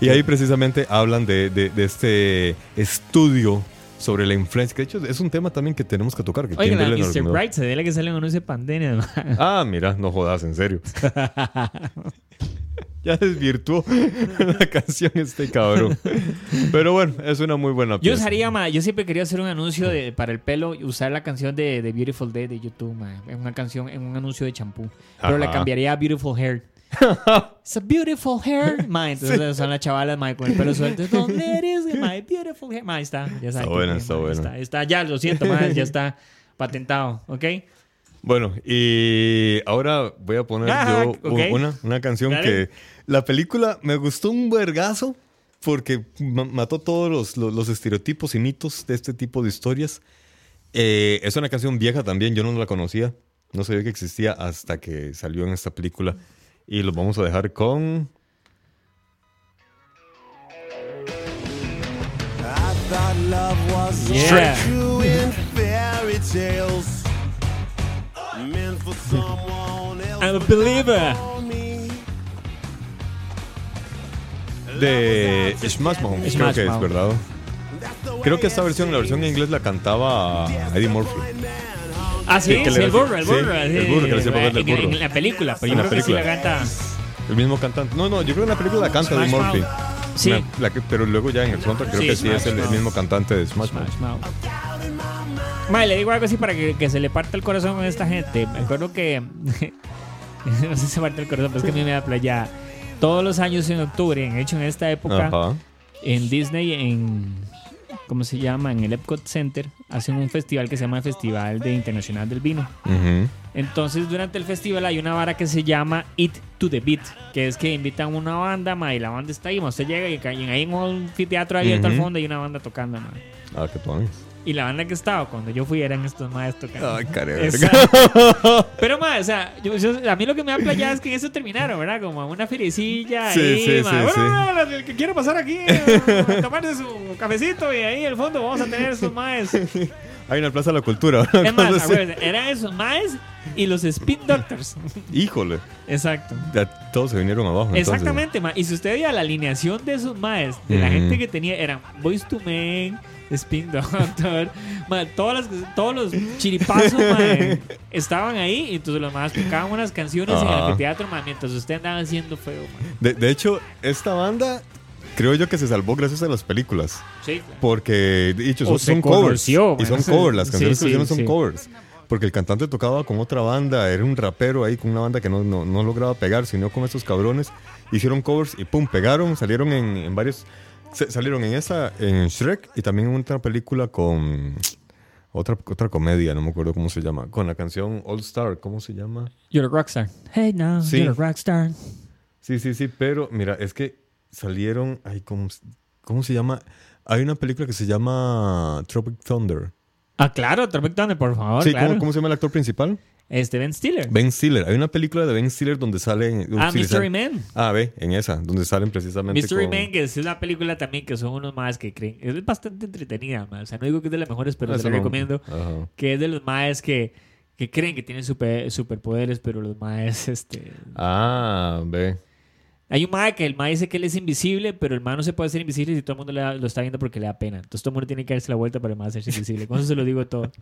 Y ahí precisamente hablan de, de- de este estudio sobre la influencia, que de hecho es un tema también que tenemos que tocar. Que
Oigan,
nos
Mr. Bright se la que sale en anuncio de pandemia. mae.
Ah, mira, no jodas, en serio. <laughs> <laughs> ya desvirtuó <laughs> la canción este cabrón. Pero bueno, es una muy buena
Yo
pieza.
usaría, ma, yo siempre quería hacer un anuncio de, para el pelo usar la canción de, de Beautiful Day de YouTube, ma, en una canción, en un anuncio de champú. Pero
Ajá.
cambiaría a Beautiful Hair. <laughs> It's a beautiful hair. Ma, entonces son las chavalas, ma, con el pelo suelto. ¿Dónde eres, my beautiful hair? Ma, ahí está. Ya
Está
ma,
está
ahí
buena.
Está, está, ya, lo siento, ma, ya está patentado, ¿ok?
Bueno, y ahora voy a poner
Ah,
yo una, una canción
Dale.
que la película me gustó un vergazo porque ma- mató todos los, los- los estereotipos y mitos de este tipo de historias. Eh, es una canción vieja también, yo no la conocía, no sabía que existía hasta que salió en esta película. Y los vamos a dejar con...
Yeah. I'm a believer.
De Smash Mouth, creo
Smash
que es. ¿verdad? Creo que esta versión, la versión en inglés la cantaba Eddie Murphy.
Ah, sí,
Sí, que
sí,
le
el burro, el
sí,
burro.
el
sí,
burro que le hacía papel del
en,
burro.
en la película, pero
En
yo
la
creo que sí la
película.
canta.
El mismo cantante. No, no, yo creo que en la película la canta Eddie Murphy.
Mouth. Sí.
La- la que- pero luego ya en el soundtrack creo
Sí,
que sí
Smash
es el, el
Mouth.
mismo cantante de Smash Mouth.
Smash Mouth. Mae, le digo algo así para que, que se le parta el corazón a esta gente. Me acuerdo que. <laughs> no sé si se parte el corazón, pero es que a mí me da playa. Todos los años en octubre, en hecho en esta época,
Ajá.
en Disney, en. ¿Cómo se llama? En el Epcot Center, hacen un festival que se llama Festival de Internacional del Vino. Entonces, durante el festival hay una vara que se llama It to the Beat, que es que invitan a una banda, ma, y la banda está ahí, ma, usted llega y caen ahí en un anfiteatro abierto al fondo y una banda tocando, ma.
Ah, qué tuanis.
Y la banda que estaba cuando yo fui eran estos maes tocando.
Ay.
Pero más, o sea, yo- yo- a mí lo que me da playa es que eso terminaron, ¿verdad? Como una feriecilla
Sí,
ahí,
sí,
ma.
sí,
Bueno, el que quiere pasar aquí eh, a tomarse su cafecito y ahí en el fondo vamos a tener esos maes. <laughs>
Hay una plaza de la cultura.
Es más, acuérdense, eran esos maes y los Spin Doctors.
Híjole.
Exacto.
Ya todos se vinieron abajo.
Exactamente, ma. Y si usted veía la alineación de esos maes, de la gente que tenía, eran Boys to Men, Spin Doctor, <laughs> ma, todas las, todos los chiripazos ma, <laughs> estaban ahí. Y entonces los maes tocaban unas canciones en el
Ajá.
anfiteatro ma, mientras usted andaba haciendo feo. ma.
De, de hecho, esta banda creo yo que se salvó gracias a las películas.
Sí, claro.
Porque, dicho, son, covers.
conoció,
Y son covers. Las canciones
sí,
que hicieron son
sí.
covers. Porque el cantante tocaba con otra banda, era un rapero ahí con una banda que no, no, no lograba pegar, sino con estos cabrones. Hicieron covers y pum, pegaron, salieron en, en varios. salieron en esa, en Shrek y también en otra película con. Otra, otra comedia, no me acuerdo cómo se llama. Con la canción All Star, ¿cómo se llama?
You're a rockstar. Hey now,
Sí.
you're a rockstar.
Sí, sí, sí, pero mira, es que salieron. Ay, ¿cómo, ¿Cómo se llama? Hay una película que se llama Tropic Thunder.
Ah, claro, Tropic Thunder, por favor.
sí,
claro.
¿cómo, cómo se llama el actor principal?
Este Ben Stiller.
Ben Stiller. Hay una película de Ben Stiller donde salen.
ah, Mystery Man.
Ah, ve, en esa, donde salen precisamente.
Mystery
con-
Man, que es una película también que son unos más que creen. Es bastante entretenida. O sea, no digo que es de las mejores, pero
Ah,
se la
no.
recomiendo.
Ajá.
Que es de los maes que, que creen que tienen super, superpoderes, pero los maes, este.
Ah, ve.
Hay un mae que el mae dice que él es invisible, pero el mae no se puede hacer invisible si todo el mundo da- lo está viendo porque le da pena. Entonces todo el mundo tiene que darse la vuelta para el mae hacerse invisible. Con eso se lo digo todo.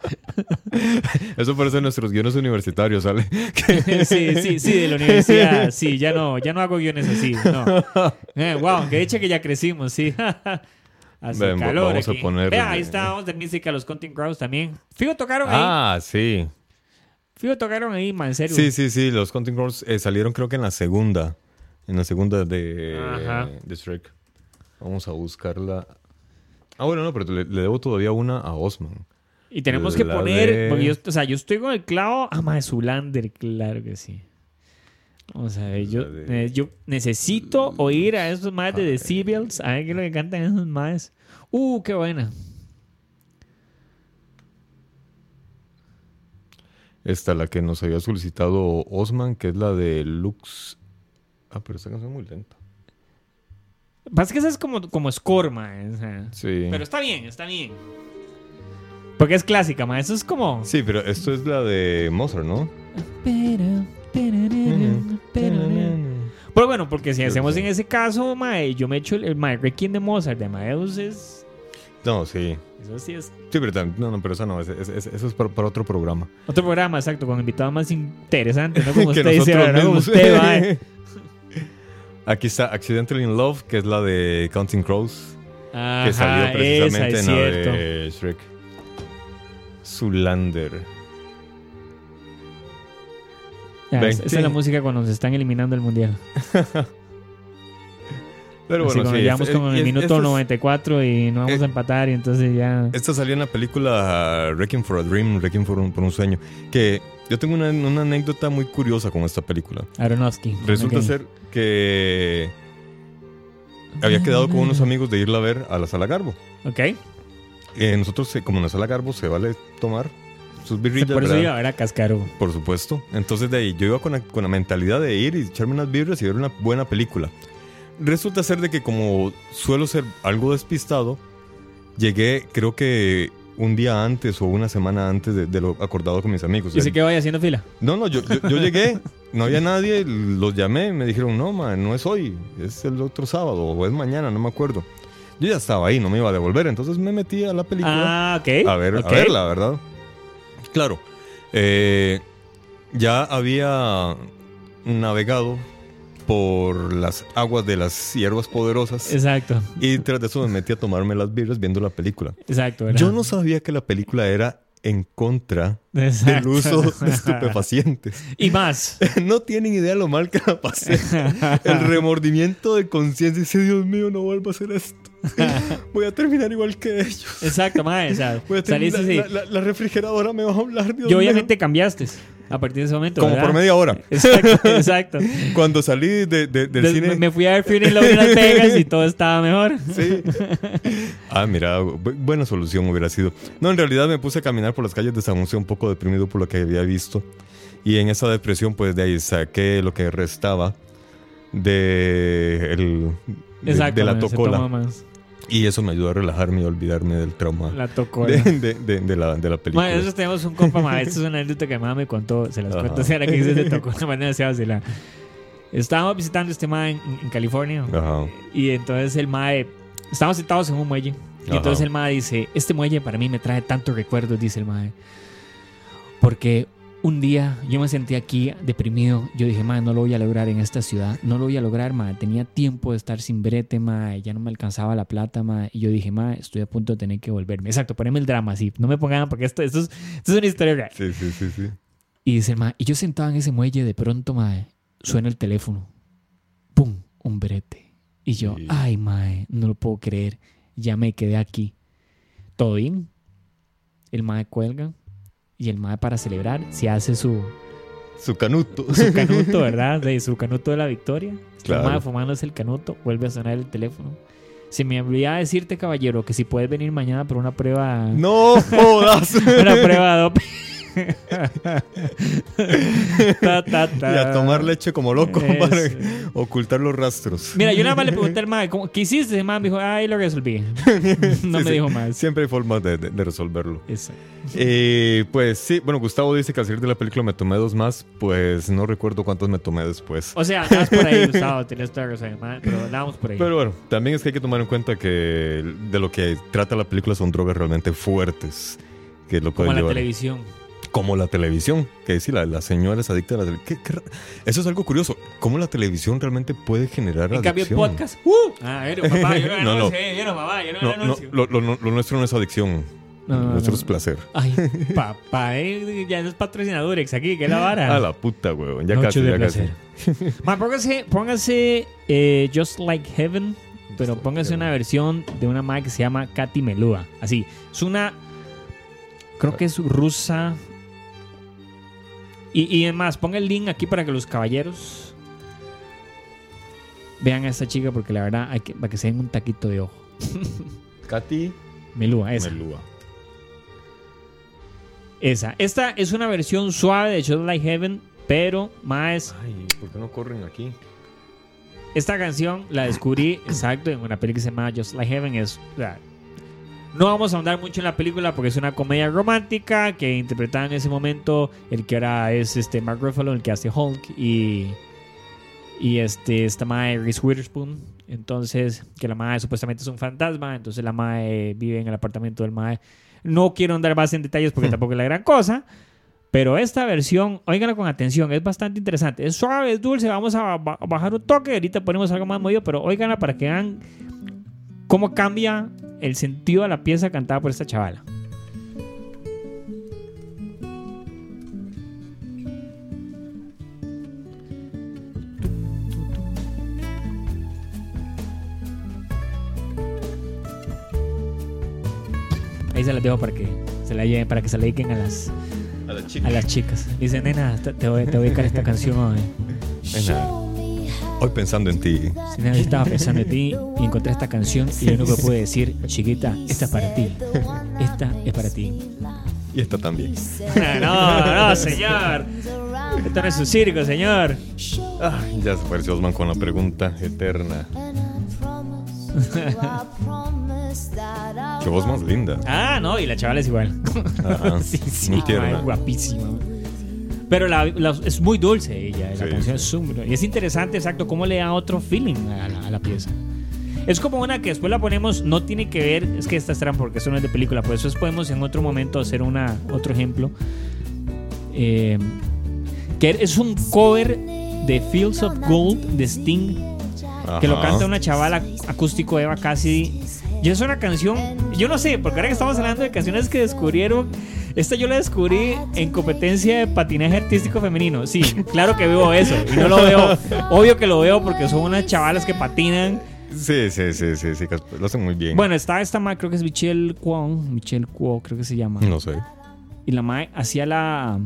<laughs>
Eso parece nuestros guiones universitarios, ¿sale? <laughs>
sí, sí, sí, de la universidad. Sí, ya no, ya no hago guiones así. No. <laughs> Eh, wow, que dicha que ya crecimos, sí. Hace
Ven,
calor
vamos a poner-
Vea, ahí estábamos de música, los Counting Crows también. Fijo tocaron ahí.
ah, sí.
Fijo tocaron ahí, man, en serio.
Sí, sí, sí. Los Counting Crows eh, salieron creo que en la segunda. En la segunda de,
Ajá.
de Shrek. Vamos a buscarla. Ah, bueno, no, pero le, le debo todavía una a Osman.
Y tenemos que poner,
de-
porque yo, o sea, yo estoy con el clavo. Ah, mae, Zulander, claro que sí. Vamos a ver, yo,
de-
eh, yo necesito oír a esos maes de Decibels, a ver qué es lo que cantan esos maes. Uh, qué buena.
Esta, la que nos había solicitado Osman, que es la de Lux. Ah, pero esta canción es muy lenta.
Pasa que esa es como, como score, mae. o sea.
Sí.
Pero está bien, está bien. Porque es clásica, mae. Eso es como.
Sí, pero esto es la de Mozart, ¿no?
Pero bueno, porque si hacemos en ese caso, mae, yo me echo el, el mae Requiem de Mozart de Amadeus es.
No, sí.
Eso sí es
Sí, pero tam- no, no, pero esa no, eso es para, para otro programa.
otro programa, exacto, con invitados más interesantes, ¿no? <laughs> Como usted dice, ¿verdad? Como usted, mae. <laughs>
Aquí está Accidentally in Love, que es la de Counting Crows, que
Ajá,
salió
esa
precisamente
es
en la de Shrek. Zulander.
Ya, esa es la música cuando se están eliminando el mundial. <laughs>
Pero
Así
bueno,
cuando
sí,
llegamos
es-
como en el
es-
minuto
es-
94 y no vamos
eh,
a empatar y entonces ya...
Esta salió en la película Wrecking for a Dream, Wrecking for un, por un sueño. Que yo tengo una, una anécdota muy curiosa con esta película.
Aronofsky.
Resulta ser que había quedado con unos amigos de irla a ver a la Sala Garbo.
Ok.
Eh, nosotros, eh, como en la Sala Garbo, se vale tomar sus birrillas.
Por eso
¿verdad?
iba a ver a Cascaro.
Por supuesto. Entonces de ahí yo iba con la, con la mentalidad de ir y echarme unas birras y ver una buena película. Resulta ser de que como suelo ser algo despistado, llegué creo que un día antes o una semana antes de, de lo acordado con mis amigos.
Y se quedó ahí haciendo fila.
No, no, yo, yo, yo llegué, no había nadie, los llamé, me dijeron, no, man, no es hoy, es el otro sábado o es mañana, no me acuerdo. Yo ya estaba ahí, no me iba a devolver, entonces me metí a la película
Ah, ok.
a, ver,
ok.
a verla, ¿verdad? Claro, eh, ya había navegado por las aguas de las hierbas poderosas
Exacto,
y tras de eso me metí a tomarme las birras viendo la película.
exacto. ¿verdad?
Yo no sabía que la película era en contra del uso de <laughs> estupefacientes.
Y más. <laughs>
No tienen idea lo mal que la pasé. El remordimiento de conciencia. Dice, Dios mío, no vuelvo a hacer esto. <laughs> Voy a terminar igual que ellos.
Exacto, mae. O sea,
Voy a terminar,
saliste
la,
así.
la- la refrigeradora me va a hablar, Dios
Y
mío.
obviamente cambiaste. A partir de ese momento.
Como
¿verdad?
por media hora.
Exacto, <laughs> exacto.
Cuando salí de- de- del cine.
Me fui a ver Fury en Las Vegas y todo estaba mejor.
Sí. Ah, mira, bu- buena solución hubiera sido. No, en realidad me puse a caminar por las calles de San José un poco deprimido por lo que había visto. Y en esa depresión, pues de ahí saqué lo que restaba de, el, de,
Exacto.
de la tocola. Y eso me ayudó a relajarme y a olvidarme del trauma
La tocó.
de, de- de- de la, de la película.
Bueno, nosotros tenemos un compa, ma, esto es una anécdota que mamá me contó, se las
Ajá.
cuento, o sea, la que dice se tocó una manera demasiado vacilada. Estábamos visitando este mae en, en California
Ajá.
y entonces el mae, estábamos sentados en un muelle y
Ajá.
entonces el mae dice, este muelle para mí me trae tantos recuerdos, dice el mae, porque un día yo me sentí aquí deprimido, yo dije, mae, no lo voy a lograr en esta ciudad, no lo voy a lograr, mae, tenía tiempo de estar sin brete, mae, ya no me alcanzaba la plata, mae, y yo dije, mae, estoy a punto de tener que volverme. Exacto, poneme el drama así, no me pongan porque esto, esto, es, esto es una historia real.
Sí, sí, sí, sí.
Y dice mae, y yo sentado en ese muelle, de pronto, mae, suena el teléfono. ¡Pum! Un brete. Y yo,
Sí.
ay, mae, no lo puedo creer. Ya me quedé aquí. ¿Todo bien? El mae cuelga. Y el mae, para celebrar, se hace su,
Su canuto.
su <laughs> canuto, ¿verdad? De su canuto de la victoria.
Claro.
El mae fumándose el canuto, vuelve a sonar el teléfono. Se me olvidaba decirte, caballero, que si puedes venir mañana por una prueba.
No jodas. <laughs>
Una prueba <laughs> de doping. Ta, ta, ta.
y a tomar leche como loco para ocultar los rastros.
Mira, yo nada más le pregunté al mae, ¿cómo- ¿qué hiciste? El mae me dijo, ay, lo resolví. <laughs> no
Sí,
me
sí.
dijo más.
Siempre hay formas de, de- de resolverlo.
Eso.
Eh, pues sí, bueno, Gustavo dice que al salir de la película me tomé dos más, pues no recuerdo cuántos me tomé después.
O sea, andabas por ahí, <laughs> Gustavo, tenías toda razón, pero andábamos por ahí.
Pero bueno, también es que hay que tomar en cuenta que de lo que trata la película son drogas realmente fuertes. Que lo
Como la
llevar.
televisión.
Como la televisión, que sí, la, la señora es adicta a la televisión. Eso es algo curioso. ¿Cómo la televisión realmente puede generar
En cambio, el
adicción?
podcast. ¡Uh! Ah, pero papá, yo no <laughs>
No, no.
anuncio, yo no, papá, yo no,
No, no,
anuncio.
lo, lo- lo nuestro no es adicción.
No,
lo
no,
nuestro
no.
es placer.
Ay, <laughs> papá, eh, ya no es patrocinadurex aquí, que la vara.
A la puta, weón. Ya casi,
de
ya casi.
placer. <laughs> Ma, póngase, póngase eh, Just Like Heaven, pero póngase una versión de una madre que se llama Katy Melua. Así, es una. Creo que es rusa. Y, y además, ponga el link aquí para que los caballeros vean a esta chica, porque la verdad, hay que, para que se den un taquito de ojo. <laughs>
Katy
Melua, esa.
Melúa.
Esa. Esta es una versión suave de Just Like Heaven, pero más.
Ay, ¿por qué no corren aquí?
Esta canción la descubrí <coughs> exacto en una película que se llama Just Like Heaven. Es, o sea, no vamos a ahondar mucho en la película porque es una comedia romántica que interpretaba en ese momento el que ahora es este Mark Ruffalo, el que hace Hulk y y este esta mae Reese Witherspoon. Entonces, que la mae supuestamente es un fantasma, entonces la mae vive en el apartamento del mae. No quiero andar más en detalles porque <laughs> tampoco es la gran cosa. Pero esta versión, óiganla con atención, es bastante interesante. Es suave, es dulce, vamos a ba- bajar un toque. Ahorita ponemos algo más movido, pero óiganla para que vean cómo cambia el sentido de la pieza cantada por esta chavala. Ahí se las dejo para que se la lleven, para que se la dediquen a las,
A
a las chicas. Dice, nena, te, te voy, te voy a dedicar esta canción hoy.
Nena, Hoy pensando en ti.
Yo estaba pensando en ti y encontré esta canción y lo único que puedo decir, chiquita, esta es para ti. Esta es para ti.
Y esta también.
No, no, señor. Esto no es un circo, señor.
Ah, ya se pareció Osman con la pregunta eterna. <laughs> Qué voz más linda.
Ah, no, y la chavala es igual.
Ajá, <laughs>
sí, sí,
muy tierna.
ay, guapísima. Pero la, la- es muy dulce ella, la
Sí,
canción
sí.
es Y es interesante, exacto, cómo le da otro feeling a la, a la pieza. Es como una que después la ponemos, no tiene que ver, es que esta es trampa porque eso no es de película, por eso podemos en otro momento hacer una, otro ejemplo. Eh, que es un cover de Fields of Gold de Sting que lo canta una chavala acústico Eva Cassidy. Y es una canción, yo no sé, porque ahora que estamos hablando de canciones que descubrieron, esta yo la descubrí en competencia de patinaje artístico femenino. Sí, claro que veo eso. Y no lo veo, obvio que lo veo porque son unas chavalas que patinan.
Sí, sí, sí, sí, sí, lo hacen muy bien.
Bueno, está esta ma, creo que es Michelle Kwon, Michelle Kwon creo que se llama.
No sé.
Y la ma hacía la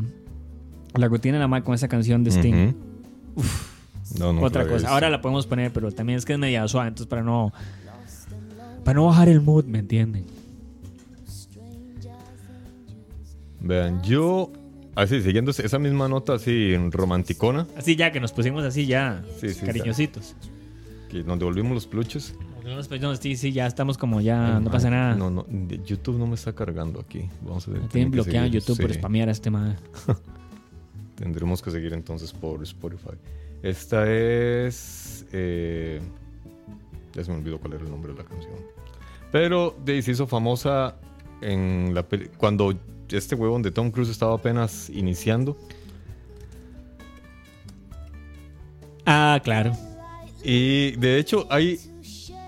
La rutina de la madre con esa canción de Sting.
Ujú. No, no,
Otra cosa. Ahora la podemos poner, pero también es que es media suave, entonces para no. Para no bajar el mood, ¿me entienden?
Vean, yo. Así, siguiendo esa misma nota así en romanticona,
Así ya que nos pusimos así ya,
Sí, sí,
cariñositos.
que nos devolvimos los peluches.
No, nos sí, sí, ya estamos como ya, no pasa nada.
No, no, YouTube no me está cargando aquí. Vamos a ver. Tienen
tienen
que
bloqueado YouTube por spamear a este madre. <laughs>
Tendremos que seguir entonces por Spotify. Esta es. eh, ya se me olvidó cuál era el nombre de la canción. Pero de, se hizo famosa en la cuando este huevón de Tom Cruise estaba apenas iniciando.
Ah, claro.
Y de hecho hay,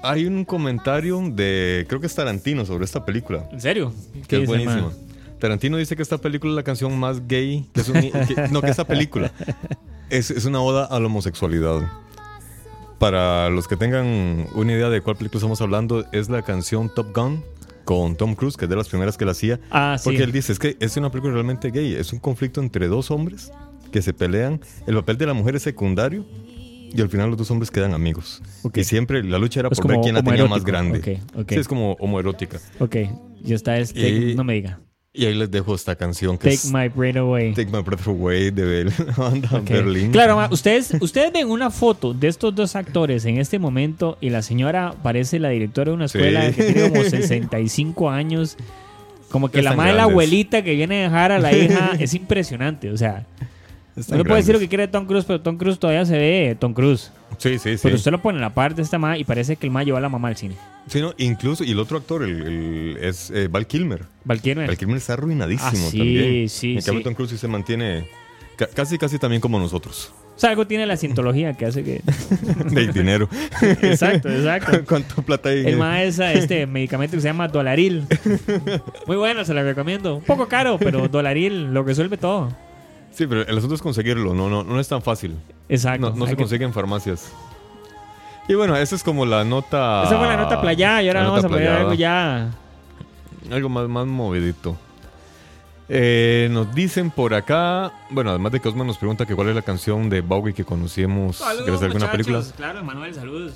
hay un comentario de, creo que es Tarantino sobre esta película.
¿En serio?
Que
¿Qué
es buenísima. Tarantino dice que esta película es la canción más gay. Que es un- que- no, que esta película <laughs> es, es una oda a la homosexualidad. Para los que tengan una idea de cuál película estamos hablando, es la canción Top Gun con Tom Cruise, que es de las primeras que la hacía.
Ah, sí.
Porque él dice, es que es una película realmente gay. Es un conflicto entre dos hombres que se pelean. El papel de la mujer es secundario. Y al final los dos hombres quedan amigos. Y siempre la lucha era
Es
por ver quién la tenía más grande.
Ok, ok.
Sí, es como homoerótica.
Ok, y está este.
Y-
No me diga.
Y ahí les dejo esta canción que
Take
es
My Breath Away.
Take My Breath Away de la <laughs> banda
Ok.
Berlín.
Claro, ustedes, ustedes ven una foto de estos dos actores en este momento y la señora parece la directora de una
Sí.
escuela que tiene como <laughs> 65 años. Como que la madre, la abuelita que viene a dejar a la hija <laughs> es impresionante. O sea,
Están
uno puede decir lo que quiere de Tom Cruise, pero Tom Cruise todavía se ve Tom Cruise.
Sí, sí, sí.
Pero usted lo pone en la parte de esta madre y parece que el ma lleva a la mamá al cine.
Sí, no, incluso, y el otro actor el, el- es eh, Val Kilmer.
Valkyrie.
Val Kilmer está arruinadísimo
Ah, sí,
también.
sí,
En cambio,
sí.
Tom Cruise sí se mantiene ca- casi, casi también como nosotros.
O sea, algo tiene la cientología que hace que. <laughs>
De dinero. <laughs>
exacto, exacto. <laughs>
¿Cuánto plata hay?
El más es este medicamento que se llama Dolaril. Muy bueno, se lo recomiendo. Un poco caro, pero Dolaril lo resuelve todo.
Sí, pero el asunto es conseguirlo. No, no, no es tan fácil.
Exacto.
No, se
que-
consigue en farmacias. Y bueno, esa es como la nota.
Esa fue la nota playa y ahora vamos a poner algo ya.
Algo más, más movidito. Eh, nos dicen por acá, bueno, además de que Osman nos pregunta que cuál es la canción de Bowie que conocimos gracias a alguna película.
Claro, Manuel, saludos.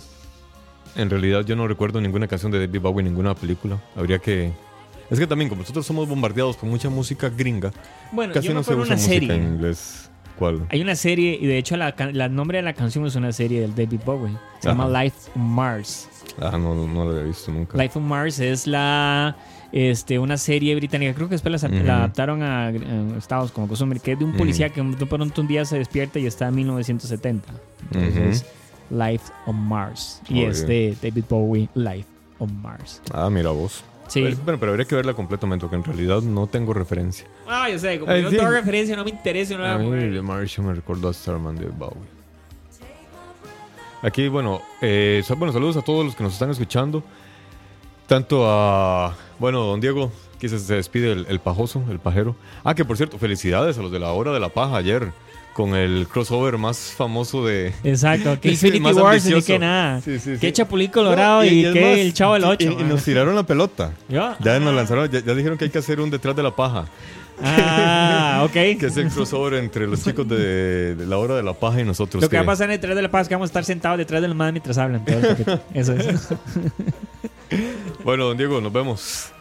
En realidad yo no recuerdo ninguna canción de David Bowie en ninguna película. Habría que... Es que también como nosotros somos bombardeados con mucha música gringa,
Bueno,
casi
yo
no se usa música
serie.
en inglés. ¿Cuál?
Hay una serie, y de hecho la, la nombre de la canción es una serie del David Bowie. Se
Ajá.
llama Life on Mars.
Ah, no, no, la había visto nunca.
Life on Mars es la este una serie británica creo que después la,
Ujú.
la adaptaron a, a Estados como costumbre que es de un policía que de pronto un día se despierta y está en 1970 entonces Life on Mars y
Muy
es de David Bowie Life on Mars
Ah, mira vos.
Sí
bueno, pero habría que verla completamente, porque en realidad no tengo referencia.
ah yo sé como
Ay,
yo
sí.
tengo referencia no me interesa no
A mí de Marshall me recordó a Starman de Bowie. Aquí, bueno, eh, bueno, saludos a todos los que nos están escuchando. Tanto a, bueno, don Diego, que se, se despide el, el pajoso, el pajero. Ah, que por cierto, felicidades a los de la hora de la paja ayer, con el crossover más famoso de...
exacto que <laughs> Infinity
más
Wars ni
ambicioso.
que nada
Sí, sí, sí.
que Chapulín Colorado
No,
y,
es
que
más,
el Chavo del
y-
8
Y, y nos tiraron la pelota.
¿Yo?
Ya nos lanzaron, ya, ya dijeron que hay que hacer un detrás de la paja.
ah ok <laughs>
Que es el crossover entre los chicos de, de la hora de la paja y nosotros.
Lo que va a pasar en el 3 de la paz es que vamos a estar sentados detrás del man mientras hablan. todo el capítulo. Eso es. <laughs>
Bueno, don Diego, nos vemos.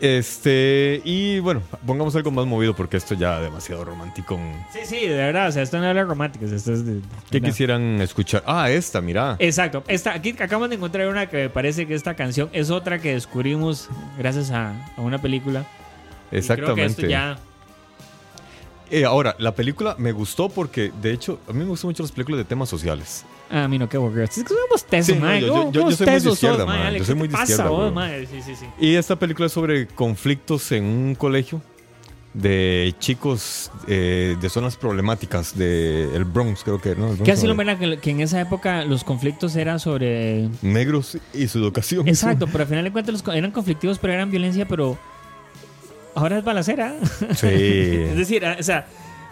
Este, y bueno, pongamos algo más movido porque esto ya demasiado romántico.
Sí, sí, de verdad. O sea, esto no es de románticos. Esto es de.
¿Qué
no.
quisieran escuchar? Ah, esta, mira.
Exacto. Esta, aquí acabamos de encontrar una que me parece que esta canción es otra que descubrimos gracias a, a una película. Y Creo que esto
Exactamente.
ya.
Eh, ahora, la película me gustó porque, de hecho, a mí me gustan mucho las películas de temas sociales.
Ah, a mí no, qué aburrido. Es que somos tesos,
Sí, no, yo-
¿Cómo-
yo- yo soy muy de izquierda,
sos,
mae? Yo
¿Qué
soy muy de izquierda,
vos,
weón.
mae? Sí, sí, sí.
Y esta película es sobre conflictos en un colegio de chicos eh, de zonas problemáticas del Bronx, creo que, ¿no? El
¿Qué
Bronx,
así lo ven que, que en esa época los conflictos eran sobre
Negros y su educación.
Exacto, <laughs> pero al final de cuentas los eran conflictivos, pero eran violencia, pero ahora es balacera.
Sí. <laughs>
es decir, o sea,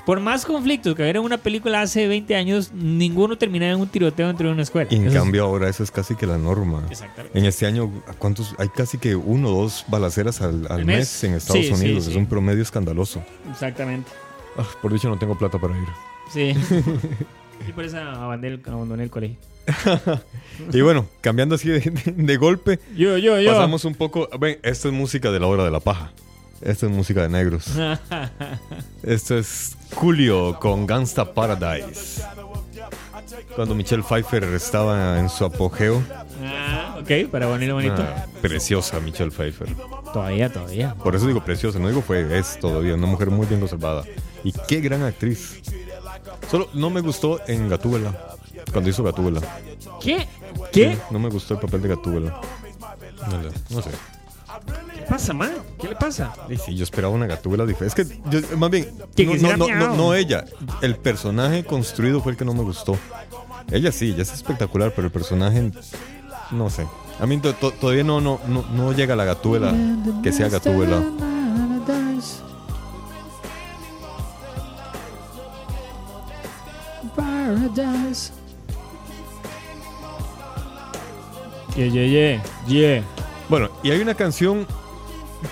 por más conflictos que hubiera en una película hace 20 años, ninguno terminaba en un tiroteo dentro de una escuela.
Y en
Eso es-
cambio ahora eso es casi que la norma.
Exactamente.
En este año, ¿a ¿cuántos? Hay casi que uno o dos balaceras al, mes,
mes.
en Estados
Sí,
Unidos.
sí.
Es un promedio escandaloso.
Exactamente.
Ah, por dicho no tengo plata para ir.
Sí. <laughs> y por eso abandoné el, abandoné el colegio.
Y bueno, cambiando así de, de- de golpe,
Yo, yo, yo.
pasamos un poco. Ven, esto es música de la hora de la paja. Esto es música de negros. Esto es Julio con Gangsta Paradise. Cuando Michelle Pfeiffer estaba en su apogeo.
Ah, ok, para ponerlo bonito.
Ah, preciosa Michelle Pfeiffer.
Todavía, todavía.
Por eso digo preciosa, no digo fue, es todavía una mujer muy bien conservada. Y qué gran actriz. Solo no me gustó en Gatúbela, cuando hizo Gatúbela.
¿Qué? ¿Qué?
Sí, no me gustó el papel de Gatúbela. No, no sé.
¿Qué pasa, man? ¿Qué le pasa?
Y sí, yo esperaba una Gatúbela diferente. Es que, yo- más bien, no,
quisiera
no, no,
miau.
no, no ella. El personaje construido fue el que no me gustó. Ella sí, ella es espectacular, pero el personaje, no sé. A mí to- to- todavía no, no, no, no llega la Gatúbela que sea Gatúbela.
Paradise. Yeah, yeah, yeah. Yeah.
Bueno, y hay una canción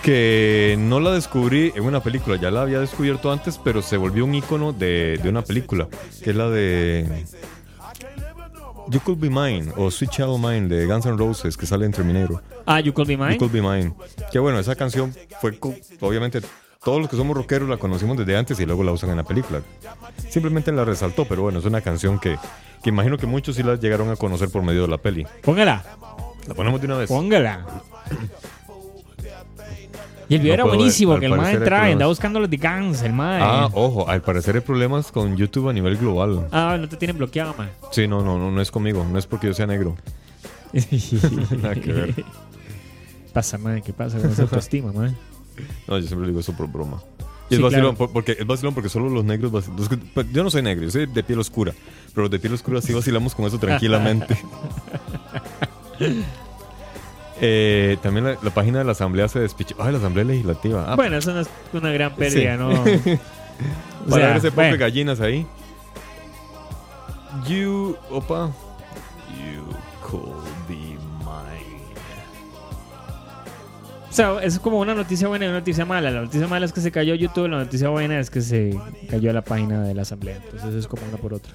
que no la descubrí en una película, ya la había descubierto antes, pero se volvió un icono de, de una película, que es la de You Could Be Mine o Sweet Child Mine de Guns N' Roses, que sale en Terminator.
Ah, You Could Be Mine.
You Could Be Mine. Que bueno, esa canción fue, obviamente, todos los que somos rockeros la conocimos desde antes y luego la usan en la película. Simplemente la resaltó, pero bueno, es una canción que, que imagino que muchos sí la llegaron a conocer por medio de la peli.
Póngala.
La ponemos de una vez.
Póngala. Y el video
No
era
ver,
buenísimo, que el mae
problemas.
andaba buscando los de Guns, el mae.
Ah, ojo, al parecer hay problemas con YouTube a nivel global.
Ah, no te tienen bloqueado, mae.
Sí, no, no, no, no es conmigo, no es porque yo sea negro. <laughs> Nada que ver.
Pasa, mae, ¿qué pasa con esa autoestima, mae?
No, yo siempre digo eso por broma. Y es
Sí,
vacilón,
claro.
por- porque, es vacilón porque solo los negros vacilan. pues, Yo no soy negro, yo soy de piel oscura. Pero los de piel oscura sí vacilamos con eso tranquilamente. <laughs> Eh, también la, la página de la asamblea se despichó. Ay, la asamblea legislativa. Ah,
Bueno, eso no es una gran pérdida,
Sí.
¿no? <laughs> O
para
sea,
ver ese poco
bueno.
de gallinas ahí. You, opa. You could be mine.
O sea, es como una noticia buena y una noticia mala. La noticia mala es que se cayó YouTube, la noticia buena es que se cayó la página de la asamblea. Entonces es como una por otra.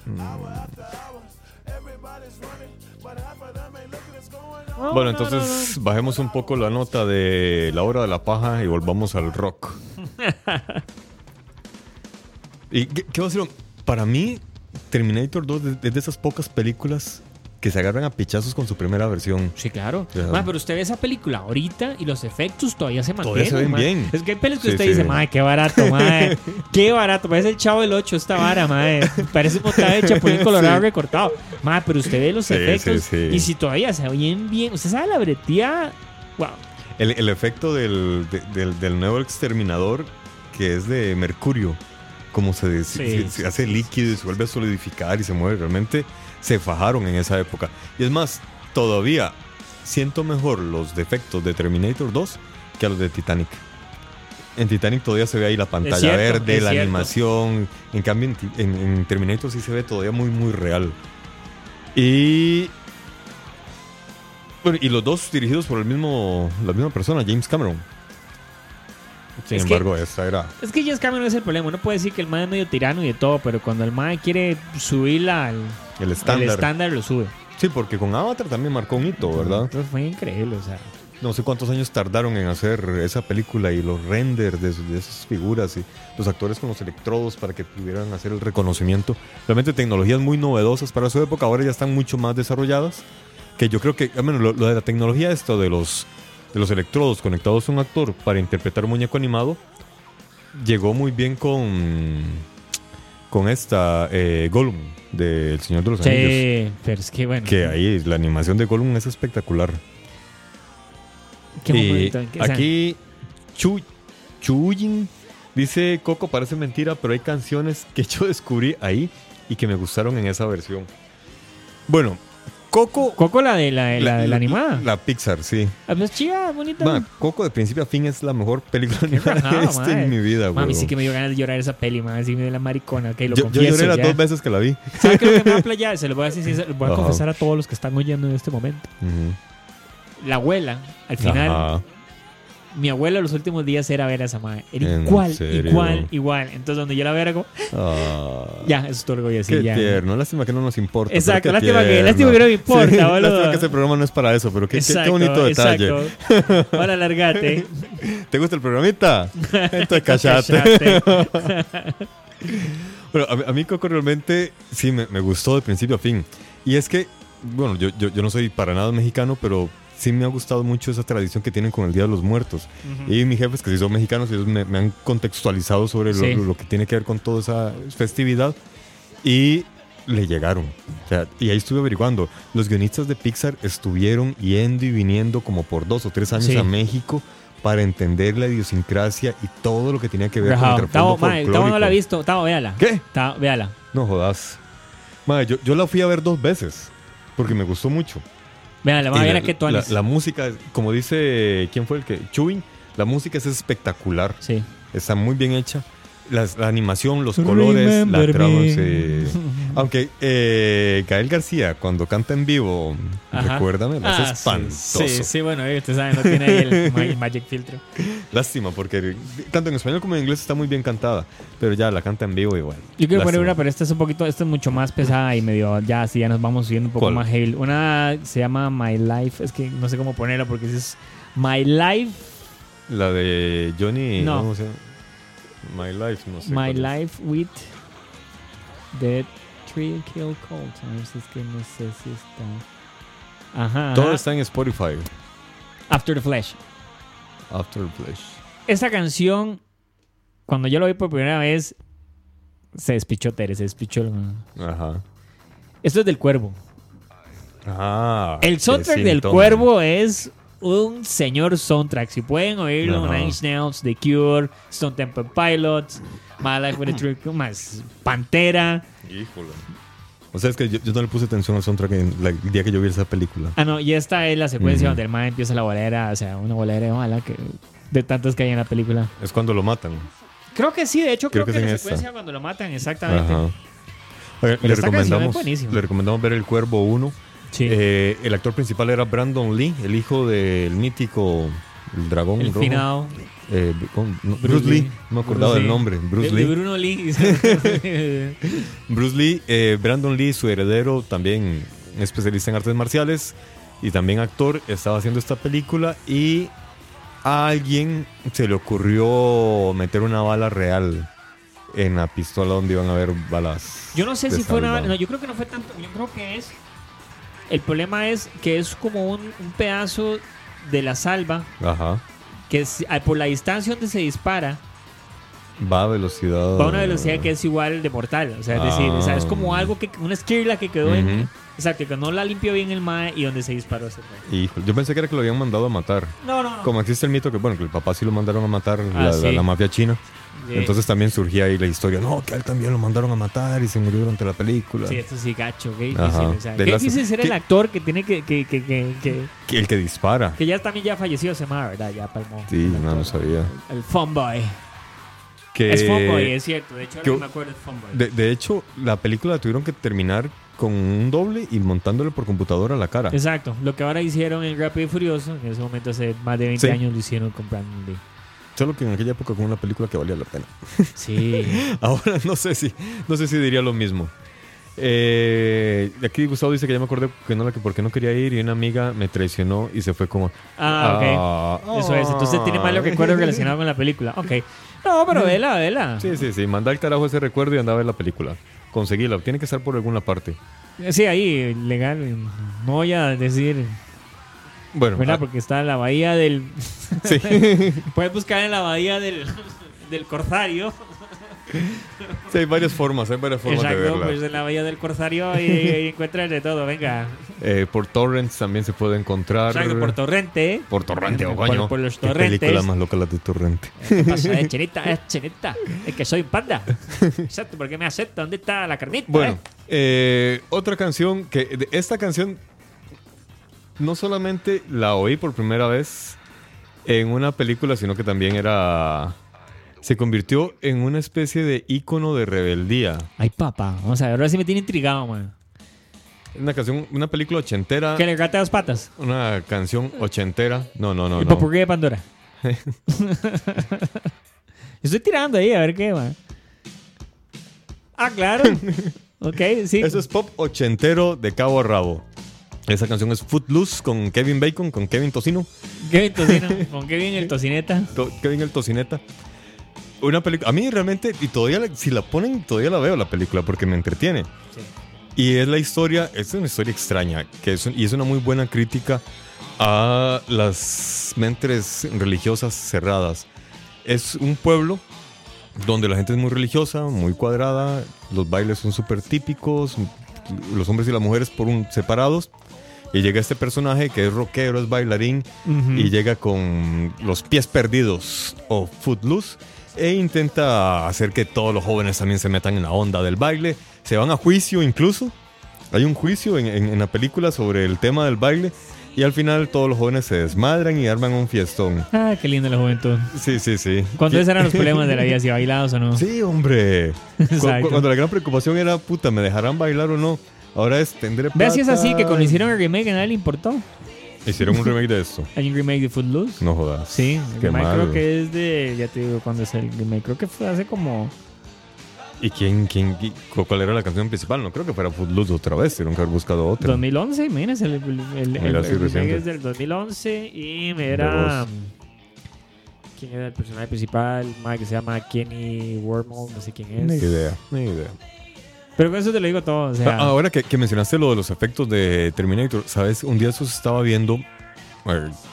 Bueno, entonces bajemos un poco la nota de la hora de la paja y volvamos al rock. <laughs> ¿Y qué, qué va a ser? Para mí, Terminator 2 es es de esas pocas películas que se agarran a pichazos con su primera versión.
Sí, claro. Ma, pero usted ve esa película ahorita y los efectos todavía se
Todavía
mantienen.
se ven
ma.
bien.
Es que hay pelis que
Sí,
usted
sí.
dice, madre, qué barato, <laughs> madre. qué barato. Parece el chavo del 8 esta vara, madre. Parece un montaje de Chapulín Colorado <laughs>
Sí.
recortado. Madre, pero usted ve los efectos y si todavía se ven bien. Usted sabe la breteada. Wow.
El, el efecto del, de- del, del nuevo exterminador, que es de mercurio, como se, se- se hace líquido y se vuelve a solidificar y se mueve, realmente se fajaron en esa época. Y es más, todavía siento mejor los defectos de Terminator 2 que a los de Titanic. En Titanic todavía se ve ahí la pantalla
cierto,
verde, la
cierto.
animación. En cambio, en, en- Terminator sí se ve todavía muy, muy real. Y. Y los dos dirigidos por el mismo, la misma persona, James Cameron. Sin
Es que-
embargo, esta era.
Es que James Cameron es el problema. Uno puede decir que el mae es medio tirano y de todo, pero cuando el mae quiere subirla al
El
el
estándar.
estándar, lo sube.
Sí, porque con Avatar también marcó un hito, ¿verdad?
Entonces fue increíble, o sea.
No sé cuántos años tardaron en hacer esa película y los renders de, de esas figuras y los actores con los electrodos para que pudieran hacer el reconocimiento. Realmente tecnologías muy novedosas para su época, ahora ya están mucho más desarrolladas. Que yo creo que, lo, lo de la tecnología, esto de los, de los electrodos conectados a un actor para interpretar un muñeco animado, llegó muy bien con, con esta eh, Gollum del Señor de los Anillos.
Sí, pero es que bueno.
Que ahí la animación de Gollum es espectacular.
¿Qué momento
aquí Chu, Chuyin dice Coco parece mentira, pero hay canciones que <laughs> yo descubrí ahí y que me gustaron en esa versión. Bueno, Coco
Coco la de la, de la, de la animada.
La Pixar, sí.
Ah, pues chida, bonita.
Ma, Coco de principio a fin es la mejor película animada que he visto en mi vida,
Mami,
güey.
sí que me dio ganas de llorar esa peli, man. Así me dio la maricona, que lo
Yo, yo
confieso
lloré las dos veces que la vi.
¿Sabe qué lo que me va a playar? Se lo voy a decir, sí, se lo voy a confesar a todos los que están oyendo en este momento. La abuela, al final,
Ajá.
Mi abuelo los últimos días era ver a esa madre. Era
¿En
igual,
serio?
igual, igual. Entonces, donde yo la veo era como,
Ah,
ya, eso es todo lo que voy a decir.
qué
ya.
tierno. Lástima que no nos importa.
Exacto, lástima que- lástima que no me importa, <laughs>
Sí,
boludo.
Lástima que ese programa no es para eso, pero qué, bonito detalle.
exacto. Largate. <laughs>
¿Te gusta el programita? Entonces <laughs> callate. Bueno, a, mí- a mí Coco realmente sí me, me gustó de principio a fin. Y es que, bueno, yo, yo, yo no soy para nada mexicano, pero sí me ha gustado mucho esa tradición que tienen con el Día de los Muertos. Y mis jefes, que sí son mexicanos, ellos me, me han contextualizado sobre lo,
Sí.
lo que tiene que ver con toda esa festividad. Y le llegaron. O sea, y ahí estuve averiguando. Los guionistas de Pixar estuvieron yendo y viniendo como por dos o tres años
Sí.
a México para entender la idiosincrasia y todo lo que tenía que ver
Rajao.
con el
Tavo,
trasfondo
mae, Tavo no la ha
folclórico.
visto. Tavo, véala.
¿Qué?
Tavo, véala.
No jodas. Madre, yo, yo la fui a ver dos veces porque me gustó mucho.
Véala,
Y
va a ver
la,
tú
la, la música, como dice, ¿quién fue el que? Chewin. La música es espectacular.
Sí.
Está muy bien hecha. Las- la animación, los colores, la
Remember
trama.
me.
sí. <laughs> Aunque eh, Gael García, cuando canta en vivo,
Ajá.
recuérdame,
Ah, sí.
espantoso.
Sí, sí, bueno, eh, usted sabe, no tiene ahí el ma- Magic Filtro. <laughs>
Lástima, porque tanto en español como en inglés está muy bien cantada. Pero ya la canta en vivo igual.
Yo quiero poner una, pero esta es un poquito, esta es mucho más pesada y medio, ya así ya nos vamos subiendo un poco
¿Cuál?
más heavy. Una se llama My Life, es que no sé cómo ponerla porque es My Life,
La de Johnny.
No.
¿cómo se llama? My Life, no sé.
My
es.
Life with the Tree Kill Cult. A ver si es que no sé si está. Ajá.
Todo
ajá.
está en Spotify.
After the Flash.
After Flash.
Esa canción, cuando yo lo vi por primera vez, se despichó Tere, se despichó. el-
Ajá.
Esto es del Cuervo.
Ah.
El soundtrack del. Cuervo es un señor soundtrack. Si pueden oírlo. Nine Inch Nails, The Cure, Stone Temple Pilots, My Life with a <laughs> Trick, más Pantera.
Híjole. O sea, es que yo, yo no le puse atención al soundtrack en la- el día que yo vi esa película.
Ah, no, y esta es la secuencia donde el man empieza la bolera, o sea, una bolera ojalá que de tantas que hay en la película.
Es cuando lo matan.
Creo que sí, de hecho creo,
Creo
que,
que es
la
esta.
secuencia cuando lo matan, exactamente.
Ajá. Le recomendamos, le recomendamos ver El Cuervo 1.
Sí.
Eh, el actor principal era Brandon Lee, el hijo del mítico el dragón
el
rojo.
finado.
Eh, Bruce,
Bruce
Lee.
Lee.
No me acordaba del nombre. Bruce
de,
Lee.
de Bruno Lee. <laughs> <laughs>
Bruce Lee, eh, Brandon Lee, su heredero, también especialista en artes marciales y también actor, estaba haciendo esta película y a alguien se le ocurrió meter una bala real en la pistola donde iban a haber balas.
Yo no sé si fue una.
salva.
No, yo creo que no fue tanto. Yo creo que es. El problema es que es como un, un pedazo de la salva
Ajá.
que es- por la distancia donde se dispara
Va a velocidad.
va a una velocidad que es igual de mortal. O sea, es decir, o sea, es como
Ah.
algo que. Una esquirla que quedó en.
Ujú.
Exacto, que no la limpió bien el mae y donde se disparó ese mae.
Yo pensé que era que lo habían mandado a matar.
No, no, no.
Como existe el mito que, bueno, que el papá sí lo mandaron a matar,
Ah,
la,
sí.
la- la mafia china. Entonces también surgía ahí la historia. No, que a él también lo mandaron a matar y se murió durante la película.
Sí, esto sí, gacho.
Ajá.
O sea, difícil ser el actor que tiene que. que, que, que, que,
el que dispara.
que ya también ya falleció ese mae, ¿verdad? Ya palmó.
Sí,
El
no, no
actor.
sabía.
El Funboy.
Que,
Es Funboy, es cierto. De hecho, ahora
que
me acuerdo es Funboy.
de, de hecho, la película la tuvieron que terminar con un doble y montándole por computadora la cara.
Exacto. Lo que ahora hicieron en Rápido y Furioso, en ese momento hace más de 20
Sí.
años lo hicieron con Brandon Lee.
Solo que en aquella época con una película que valía la pena. <laughs>
Sí. <laughs>
Ahora no sé si, no sé si diría lo mismo. Eh, aquí Gustavo dice que ya me acordé que no, que porque no quería ir y una amiga me traicionó y se fue como.
Ah, ok. Eso es. Entonces tiene malos recuerdos relacionados con la película. Ok. No, pero vela, vela.
Sí, sí, sí. Manda al carajo ese recuerdo y anda a ver la película. Conseguíla. Tiene que estar por alguna parte.
Sí, ahí, legal. No voy a decir,
Bueno,
¿verdad?
ah,
Porque está la bahía del... <laughs>
sí. <laughs>
Puedes buscar en la bahía del, del Corsario.
Sí, hay varias formas, hay varias formas de
Exacto,
verla.
pues en la bahía del Corsario y, y <laughs> encuentras de todo, venga.
Eh, por torrents también se puede encontrar.
Exacto, por torrente.
Por torrente, o
Por-
coño.
por los
Qué
torrentes.
película más loca la de torrente.
¿Qué pasa? Es chinita, es chinita. Es que soy un panda. Exacto, ¿por qué me acepta? ¿Dónde está la carnita?
Bueno,
eh?
eh, otra canción que de- esta canción no solamente la oí por primera vez en una película, sino que también era se convirtió en una especie de ícono de rebeldía.
Ay, papá. Vamos a ver, ahora sí me tiene intrigado, man.
Una canción, una película ochentera,
Que le gata dos patas.
una canción ochentera. No, no, no,
¿El
no.
popurrí de Pandora? <laughs> Estoy tirando ahí a ver qué, man. Ah, claro. <laughs> ok, sí.
Eso es pop ochentero de cabo a rabo. Esa canción es Footloose con Kevin Bacon, con Kevin Tocino.
Kevin Tocino. <laughs> Con Kevin el Tocineta.
To- Kevin el Tocineta. Una película. A mí realmente, y todavía, la- si la ponen, todavía la veo la película porque me entretiene. Y es la historia, es una historia extraña, que es, y es una muy buena crítica a las mentes religiosas cerradas. Es un pueblo donde la gente es muy religiosa, muy cuadrada, los bailes son súper típicos, los hombres y las mujeres por un separados. Y llega este personaje que es rockero, es bailarín, y llega con los pies perdidos o footloose e intenta hacer que todos los jóvenes también se metan en la onda del baile. Se van a juicio incluso. Hay un juicio en, en- en la película sobre el tema del baile y al final todos los jóvenes se desmadran y arman un fiestón.
Ah, qué linda la juventud.
Sí, sí, sí.
Cuando esos eran los <laughs> problemas de la vida, si bailados o no.
Sí, hombre.
Exacto.
Cuando la gran preocupación era, puta, ¿me dejarán bailar o no? Ahora es, tendré
Ve si es así,
plata.
que cuando hicieron el remake a nadie le importó.
Hicieron un remake de esto. <laughs>
Hay un remake de Footloose.
No jodas.
Sí, el
Qué
remake
mal.
creo que es de. Ya te digo cuándo es el remake. Creo que fue hace como.
¿Y quién, quién, qui- cu- cuál era la canción principal? No creo que fuera Footloose otra vez. Tuvieron que haber buscado otra.
2011, imagínense. El, el, el, el-
sí,
el remake
reciente.
es del 2011 y
De
era.
voz.
¿Quién era el personaje principal? Mike, que se llama Kenny Wormhole, no sé quién
Ni
es.
idea, ni idea.
Pero con eso te lo digo todo. O
Ah, Ahora que, mencionaste lo de los efectos de Terminator, ¿sabes? Un día eso se estaba viendo,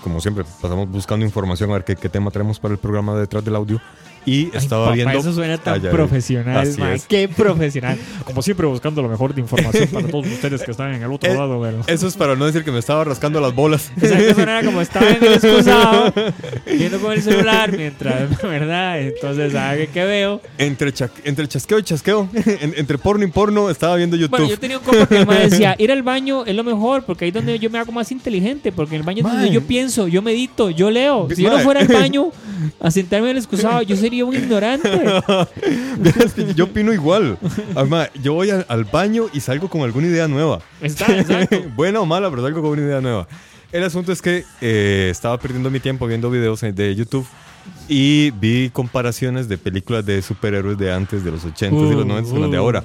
como siempre, pasamos buscando información a ver qué, tema traemos para el programa detrás del audio. Y
Ay,
estaba
papá,
viendo.
Eso suena tan
Ah, vi.
profesional. Qué profesional. Como siempre, buscando lo mejor de información para todos ustedes que están en el otro
Eh,
lado. Pero...
Eso es para no decir que me estaba rascando las bolas. <laughs>
Exacto, eso era como estaba en el excusado, <laughs> viendo con el celular mientras, ¿verdad? Entonces, ¿sabes qué veo?
entre, cha- entre chasqueo y chasqueo, <laughs> en- entre porno y porno, estaba viendo YouTube.
Bueno, yo tenía un compa que me decía, ir al baño es lo mejor, porque ahí es donde yo me hago más inteligente, porque en el baño es donde yo pienso, yo medito, yo leo. Si yo no fuera al baño a sentarme en el excusado, yo sería un ignorante. <laughs>
Yo opino igual. Además, yo voy al, al baño y salgo con alguna idea nueva.
Está, exacto. <laughs>
Buena o mala, pero salgo con una idea nueva. El asunto es que eh, estaba perdiendo mi tiempo viendo videos de YouTube y vi comparaciones de películas de superhéroes de antes, de los 80s y los
Uh,
90s con las de
uh.
ahora.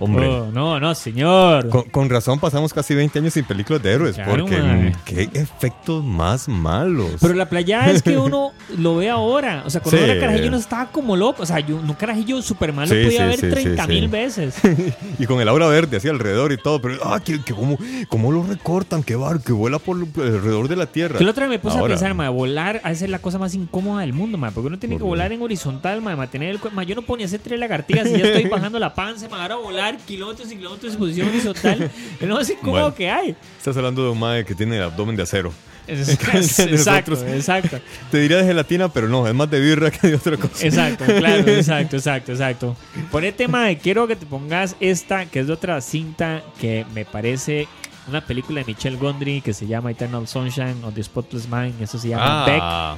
Hombre.
Oh, no, no, señor.
Con, con razón pasamos casi 20 años sin películas de héroes,
Claro,
porque qué efectos más malos.
Pero la playa es que uno <laughs> lo ve ahora. O sea, cuando
Sí.
era carajillo uno estaba como loco. O sea, yo, un carajillo super malo
Sí,
podía
sí,
ver
sí,
30
sí,
mil veces. <laughs>
y con el aura verde así alrededor y todo, pero ah, que, que cómo, cómo lo recortan, qué bar, que vuela por alrededor de la tierra.
Que la otra vez me puse
Ahora.
a pensar, ma, volar a ser la cosa más incómoda del mundo, ma, porque uno tiene que volar en horizontal, ma, mantener el ma, yo no ponía hacer tres lagartijas y ya estoy <laughs> bajando la panza, ma, ahora volar kilómetros y kilómetros en posición horizontal, lo <laughs> más incómodo
Bueno.
que hay.
Estás hablando de un mae que tiene el abdomen de acero.
Es- <laughs> <laughs> exacto, exacto.
Te diría de gelatina, pero no, es más de birra que de otra cosa.
Exacto, claro, exacto, exacto, exacto. Ponete, mae, quiero que te pongas esta, que es de otra cinta que me parece una película de Michelle Gondry que se llama Eternal Sunshine of the Spotless Mind. Eso se llama Beck.
Ah,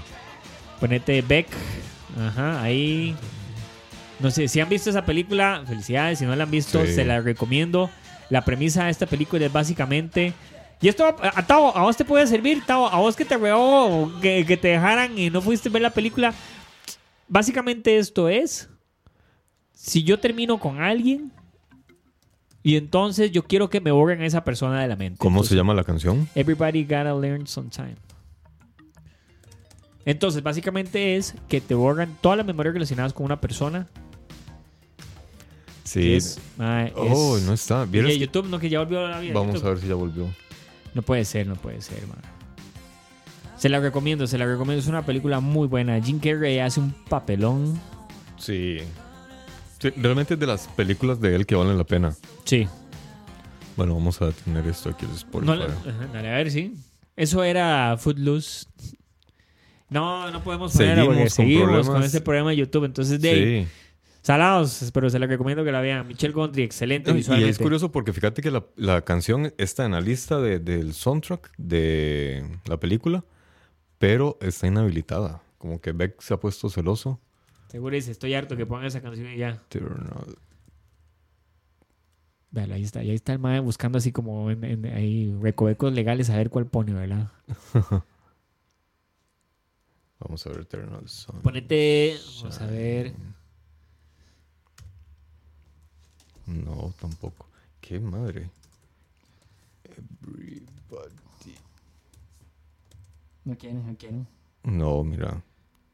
Ponete Beck. Ajá, ahí. No sé, si han visto esa película, felicidades. Si no la han visto,
Sí.
se la recomiendo. La premisa de esta película es básicamente. Y esto, a, a Tavo, a vos te puede servir, Tavo, a vos que te reó, que, que te dejaran y no fuiste a ver la película. Básicamente esto es. Si yo termino con alguien. Y entonces yo quiero que me borren a esa persona de la mente.
¿Cómo
Entonces,
se llama la canción?
Everybody gotta learn sometime. Entonces, básicamente es que te borran todas las memorias relacionadas con una persona.
Sí.
es, ah,
oh, no está.
y
¿Vieras
de
que-
YouTube, no, que ya volvió a la vida.
Vamos
YouTube.
a ver si ya volvió.
No puede ser, no puede ser, man. Se la recomiendo, se la recomiendo. Es una película muy buena. Jim Carrey hace un papelón.
Sí. Sí, Realmente es de las películas de él que valen la pena.
Sí.
Bueno, vamos a tener esto aquí Spotify.
No, ajá, dale, a ver, sí. Eso era Footloose. No, no podemos ponerla porque
Seguimos con
seguimos con
problemas.
este programa de YouTube. Entonces, de ahí,
Sí.
Salados, pero se la recomiendo que la vean. Michelle Gondry, excelente
Y
visualmente.
es curioso porque fíjate que la, la canción está en la lista de- del soundtrack de la película, pero está inhabilitada. Como que Beck se ha puesto celoso.
Seguro dice, estoy harto que pongan esa canción y ya. Véalo, ahí está. Ahí está el mae buscando así como en, en- ahí recovecos legales a ver cuál pone, ¿verdad? <laughs>
Vamos a ver Eternal Sun.
Ponete. Vamos a ver.
No, tampoco. Qué madre. Everybody.
No quieren, no quieren.
No, mira.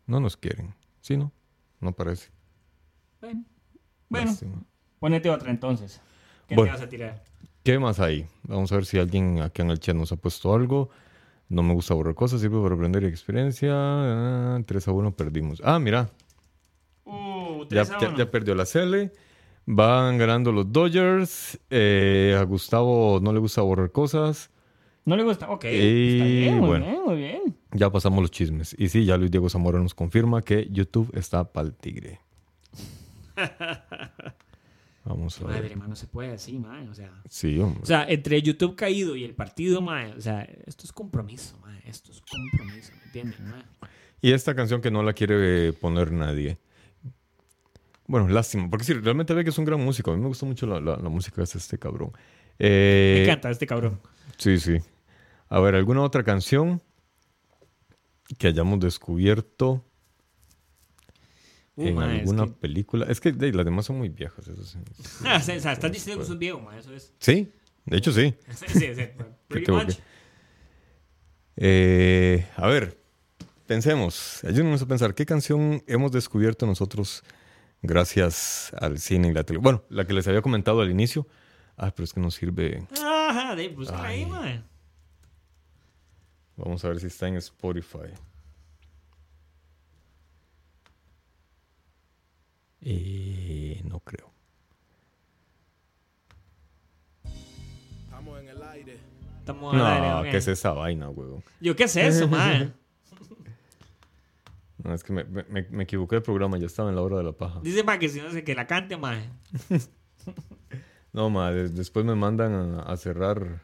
No nos quieren. Sí, no. No parece.
Bueno. Bueno,
Lástima.
ponete otra entonces. ¿Qué
Bueno.
te vas a tirar?
¿Qué más hay? Vamos a ver si alguien aquí en el chat nos ha puesto algo. No me gusta borrar cosas, sirve para aprender experiencia. Ah, 3 a 1 perdimos. Ah, mira.
Uh,
Ya,
3 a
ya-
1.
ya perdió la Cele. Van ganando los Dodgers. Eh, a Gustavo no le gusta borrar cosas.
¿No le gusta? Ok.
Y
Está bien, muy
bueno.
bien, muy bien.
Ya pasamos los chismes. Y sí, ya Luis Diego Zamora nos confirma que YouTube está pa'l tigre. <laughs> Vamos a ver.
Madre, mano, no se puede así, man. O sea,
Sí, hombre.
o sea, entre YouTube caído y el partido, man. O sea, esto es compromiso, man. Esto es compromiso, ¿me entienden?
Y esta canción que no la quiere eh, poner nadie. Bueno, lástima, porque sí, realmente ve que es un gran músico. A mí me gusta mucho la, la- la música hace este cabrón. Eh,
Me encanta este cabrón.
Sí, sí. A ver, ¿alguna otra canción que hayamos descubierto
Uh,
en
es
alguna
que-
película? Es que de, las demás son muy viejas. Eso sí.
Ah, o sea, estás diciendo que sos viejo. Eso es.
Sí, de hecho sí. <laughs>
Sí, sí, sí. <laughs> Pretty much.
Eh, a ver, pensemos, ayúdenos a pensar, ¿qué canción hemos descubierto nosotros gracias al cine y la televisión? Bueno, la que les había comentado al inicio. Ah, pero es que no sirve.
Ajá, de búscala ahí, man.
Vamos a ver si está en Spotify. Eh, no creo.
Estamos al aire,
No,
ok.
¿qué es esa vaina, huevón?
Yo, ¿qué es eso, <laughs> man?
No, es que me, me- me- equivoqué de programa, ya estaba en la hora de la paja.
Dice, man, que si no sé que la cante, man. <laughs>
No, ma, de- después me mandan a, a cerrar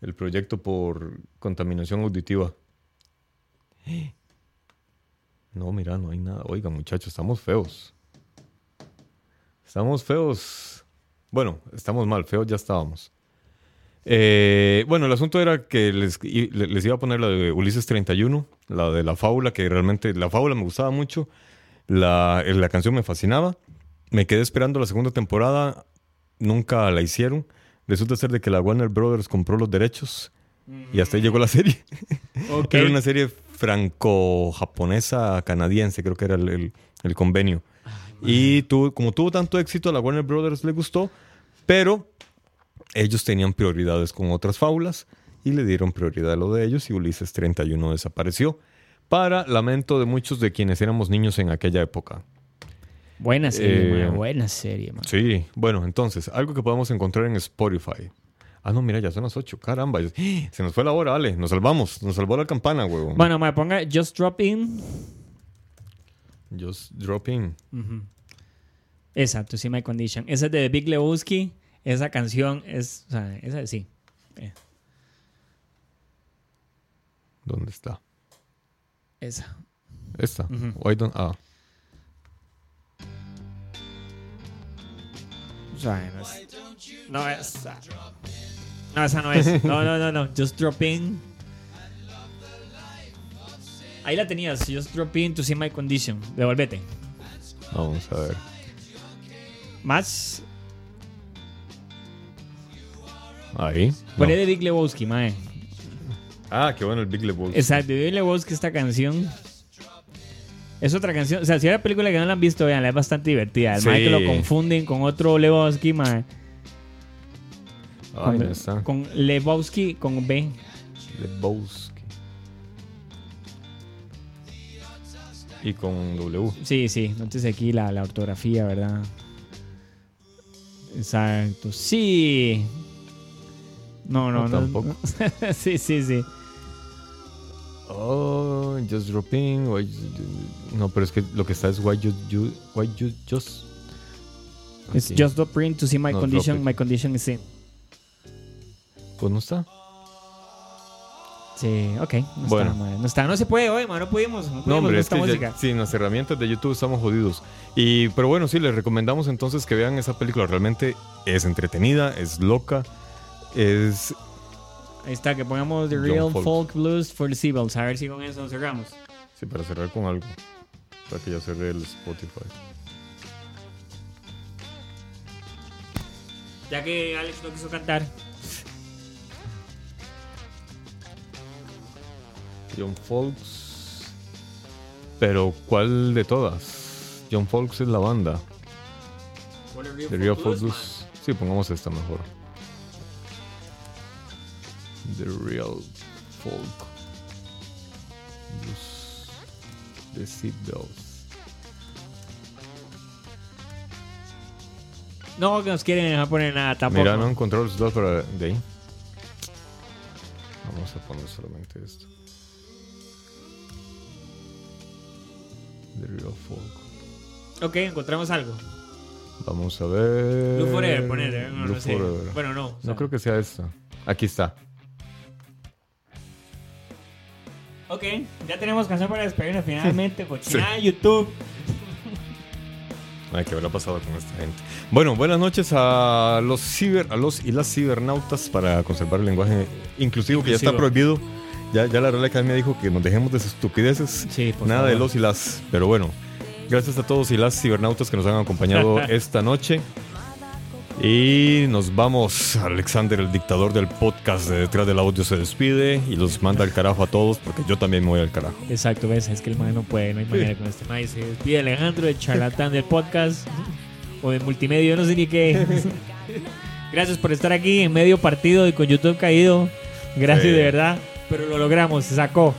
el proyecto por contaminación auditiva. <gasps> No, mira, no hay nada. Oiga, muchachos, estamos feos. Estamos feos. Bueno, estamos mal, feos ya estábamos. Eh, bueno, el asunto era que les, les iba a poner la de Ulises 31, la de la fábula, que realmente la fábula me gustaba mucho. La, eh, la canción me fascinaba. Me quedé esperando la segunda temporada. Nunca la hicieron. Resulta ser de que la Warner Brothers compró los derechos y hasta ahí llegó la serie. <laughs>
Ok.
Era una serie franco-japonesa canadiense, creo que era el, el- el convenio. Y tuvo- como tuvo tanto éxito, a la Warner Brothers le gustó, pero ellos tenían prioridades con otras fábulas y le dieron prioridad a lo de ellos y Ulises 31 desapareció. Para lamento de muchos de quienes éramos niños en aquella época.
Buena serie,
Eh,
man. Buena serie, man.
Sí, bueno, entonces, algo que podemos encontrar en Spotify. Ah, no, mira, ya son las 8, caramba. Se nos fue la hora, Ale. Nos salvamos. Nos salvó la campana, huevón.
Bueno, me ponga Just Drop In.
Just dropping.
Exacto, sí, My Condition. Esa es de The Big Lebowski. Esa canción es. O sea, esa sí. Eh,
¿Dónde está?
esa.
Esta. Why don't- ah.
O sea, no es. No, esa. No, esa no es. No, no, no, no. Just Drop In. Ahí la tenías. Just Drop In to see my condition. Devolvete.
Vamos a ver.
Más.
Ahí.
Poné
No.
de Big Lebowski, mae.
Ah, qué bueno el Big Lebowski.
Exacto, de Big Lebowski esta canción. Es otra canción. O sea, si hay una película que no la han visto, vean, es bastante divertida. El
Sí.
mae que lo confunden con otro Lebowski, mae.
Ahí
Con,
no está.
con Lebowski con B.
Lebowski. Y con W.
Sí, sí. Entonces aquí la, la ortografía, ¿verdad? Exacto. Sí. No, no,
No,
no.
tampoco.
no. <laughs> sí, sí, sí.
Oh, just dropping. no, pero es que lo que está es why you, you- why you just.
It's
Aquí.
just print to see my
No,
condition. My condition is in.
Pues no está.
Sí, ok. No
Bueno.
está. No está. No se puede hoy, mae. No pudimos. No,
No,
pudimos
hombre,
con
es
esta
que ya-
música.
sin las herramientas de YouTube estamos jodidos. Y, pero bueno, sí, les recomendamos entonces que vean esa película. Realmente es entretenida, es loca, es...
Ahí está, que pongamos The Real
Folk.
Folk. Blues for the Seagulls. A ver si con eso cerramos.
Sí, para cerrar con algo. Para que ya cerré el Spotify.
Ya que Alex no quiso cantar.
John Folks. Pero, ¿cuál de todas? John Folks es la banda. The Real Folk Blues. Sí, pongamos esta mejor. The Real Folk Blues. The Seatbelts.
No nos quieren dejar poner nada tampoco.
Mira, no encontré los dos para de ahí. Vamos a poner solamente esto. The Real Folk.
Ok, encontramos algo.
Vamos a ver.
Blue Forever, poner, ¿eh? No,
Blue
no sé.
Forever.
Bueno, no. o sea,
No creo que sea esta. Aquí está.
Ok, ya tenemos canción para despedirnos finalmente. <laughs> Cochinada de YouTube.
Ay, ¿qué habrá pasado con esta gente? Bueno, buenas noches a los ciber, a los y las cibernautas para conservar el lenguaje inclusivo que ya está prohibido. Ya, ya la Real Academia dijo que nos dejemos de estupideces.
Sí, por
Nada de los y las. Pero bueno, gracias a todos y las cibernautas que nos han acompañado <laughs> esta noche. Y nos vamos. Alexander, el dictador del podcast de detrás del audio, se despide y los manda al carajo a todos porque yo también me voy al carajo.
Exacto, ves, es que el man no puede, no hay manera con este man. Se despide Alejandro, el charlatán del podcast o de multimedia, yo no sé ni qué. <laughs> Gracias por estar aquí en medio partido y con YouTube caído. Gracias
Sí.
de verdad, pero lo logramos, se sacó.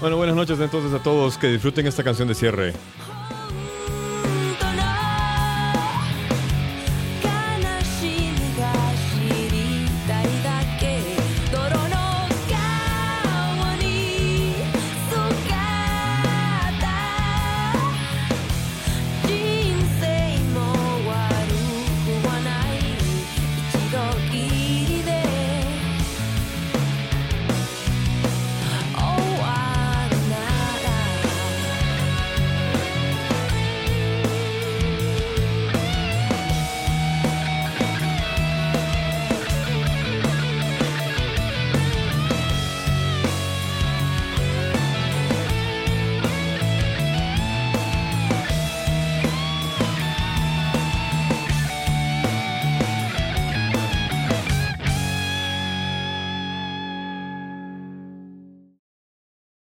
Bueno, buenas noches entonces a todos. Que disfruten esta canción de cierre.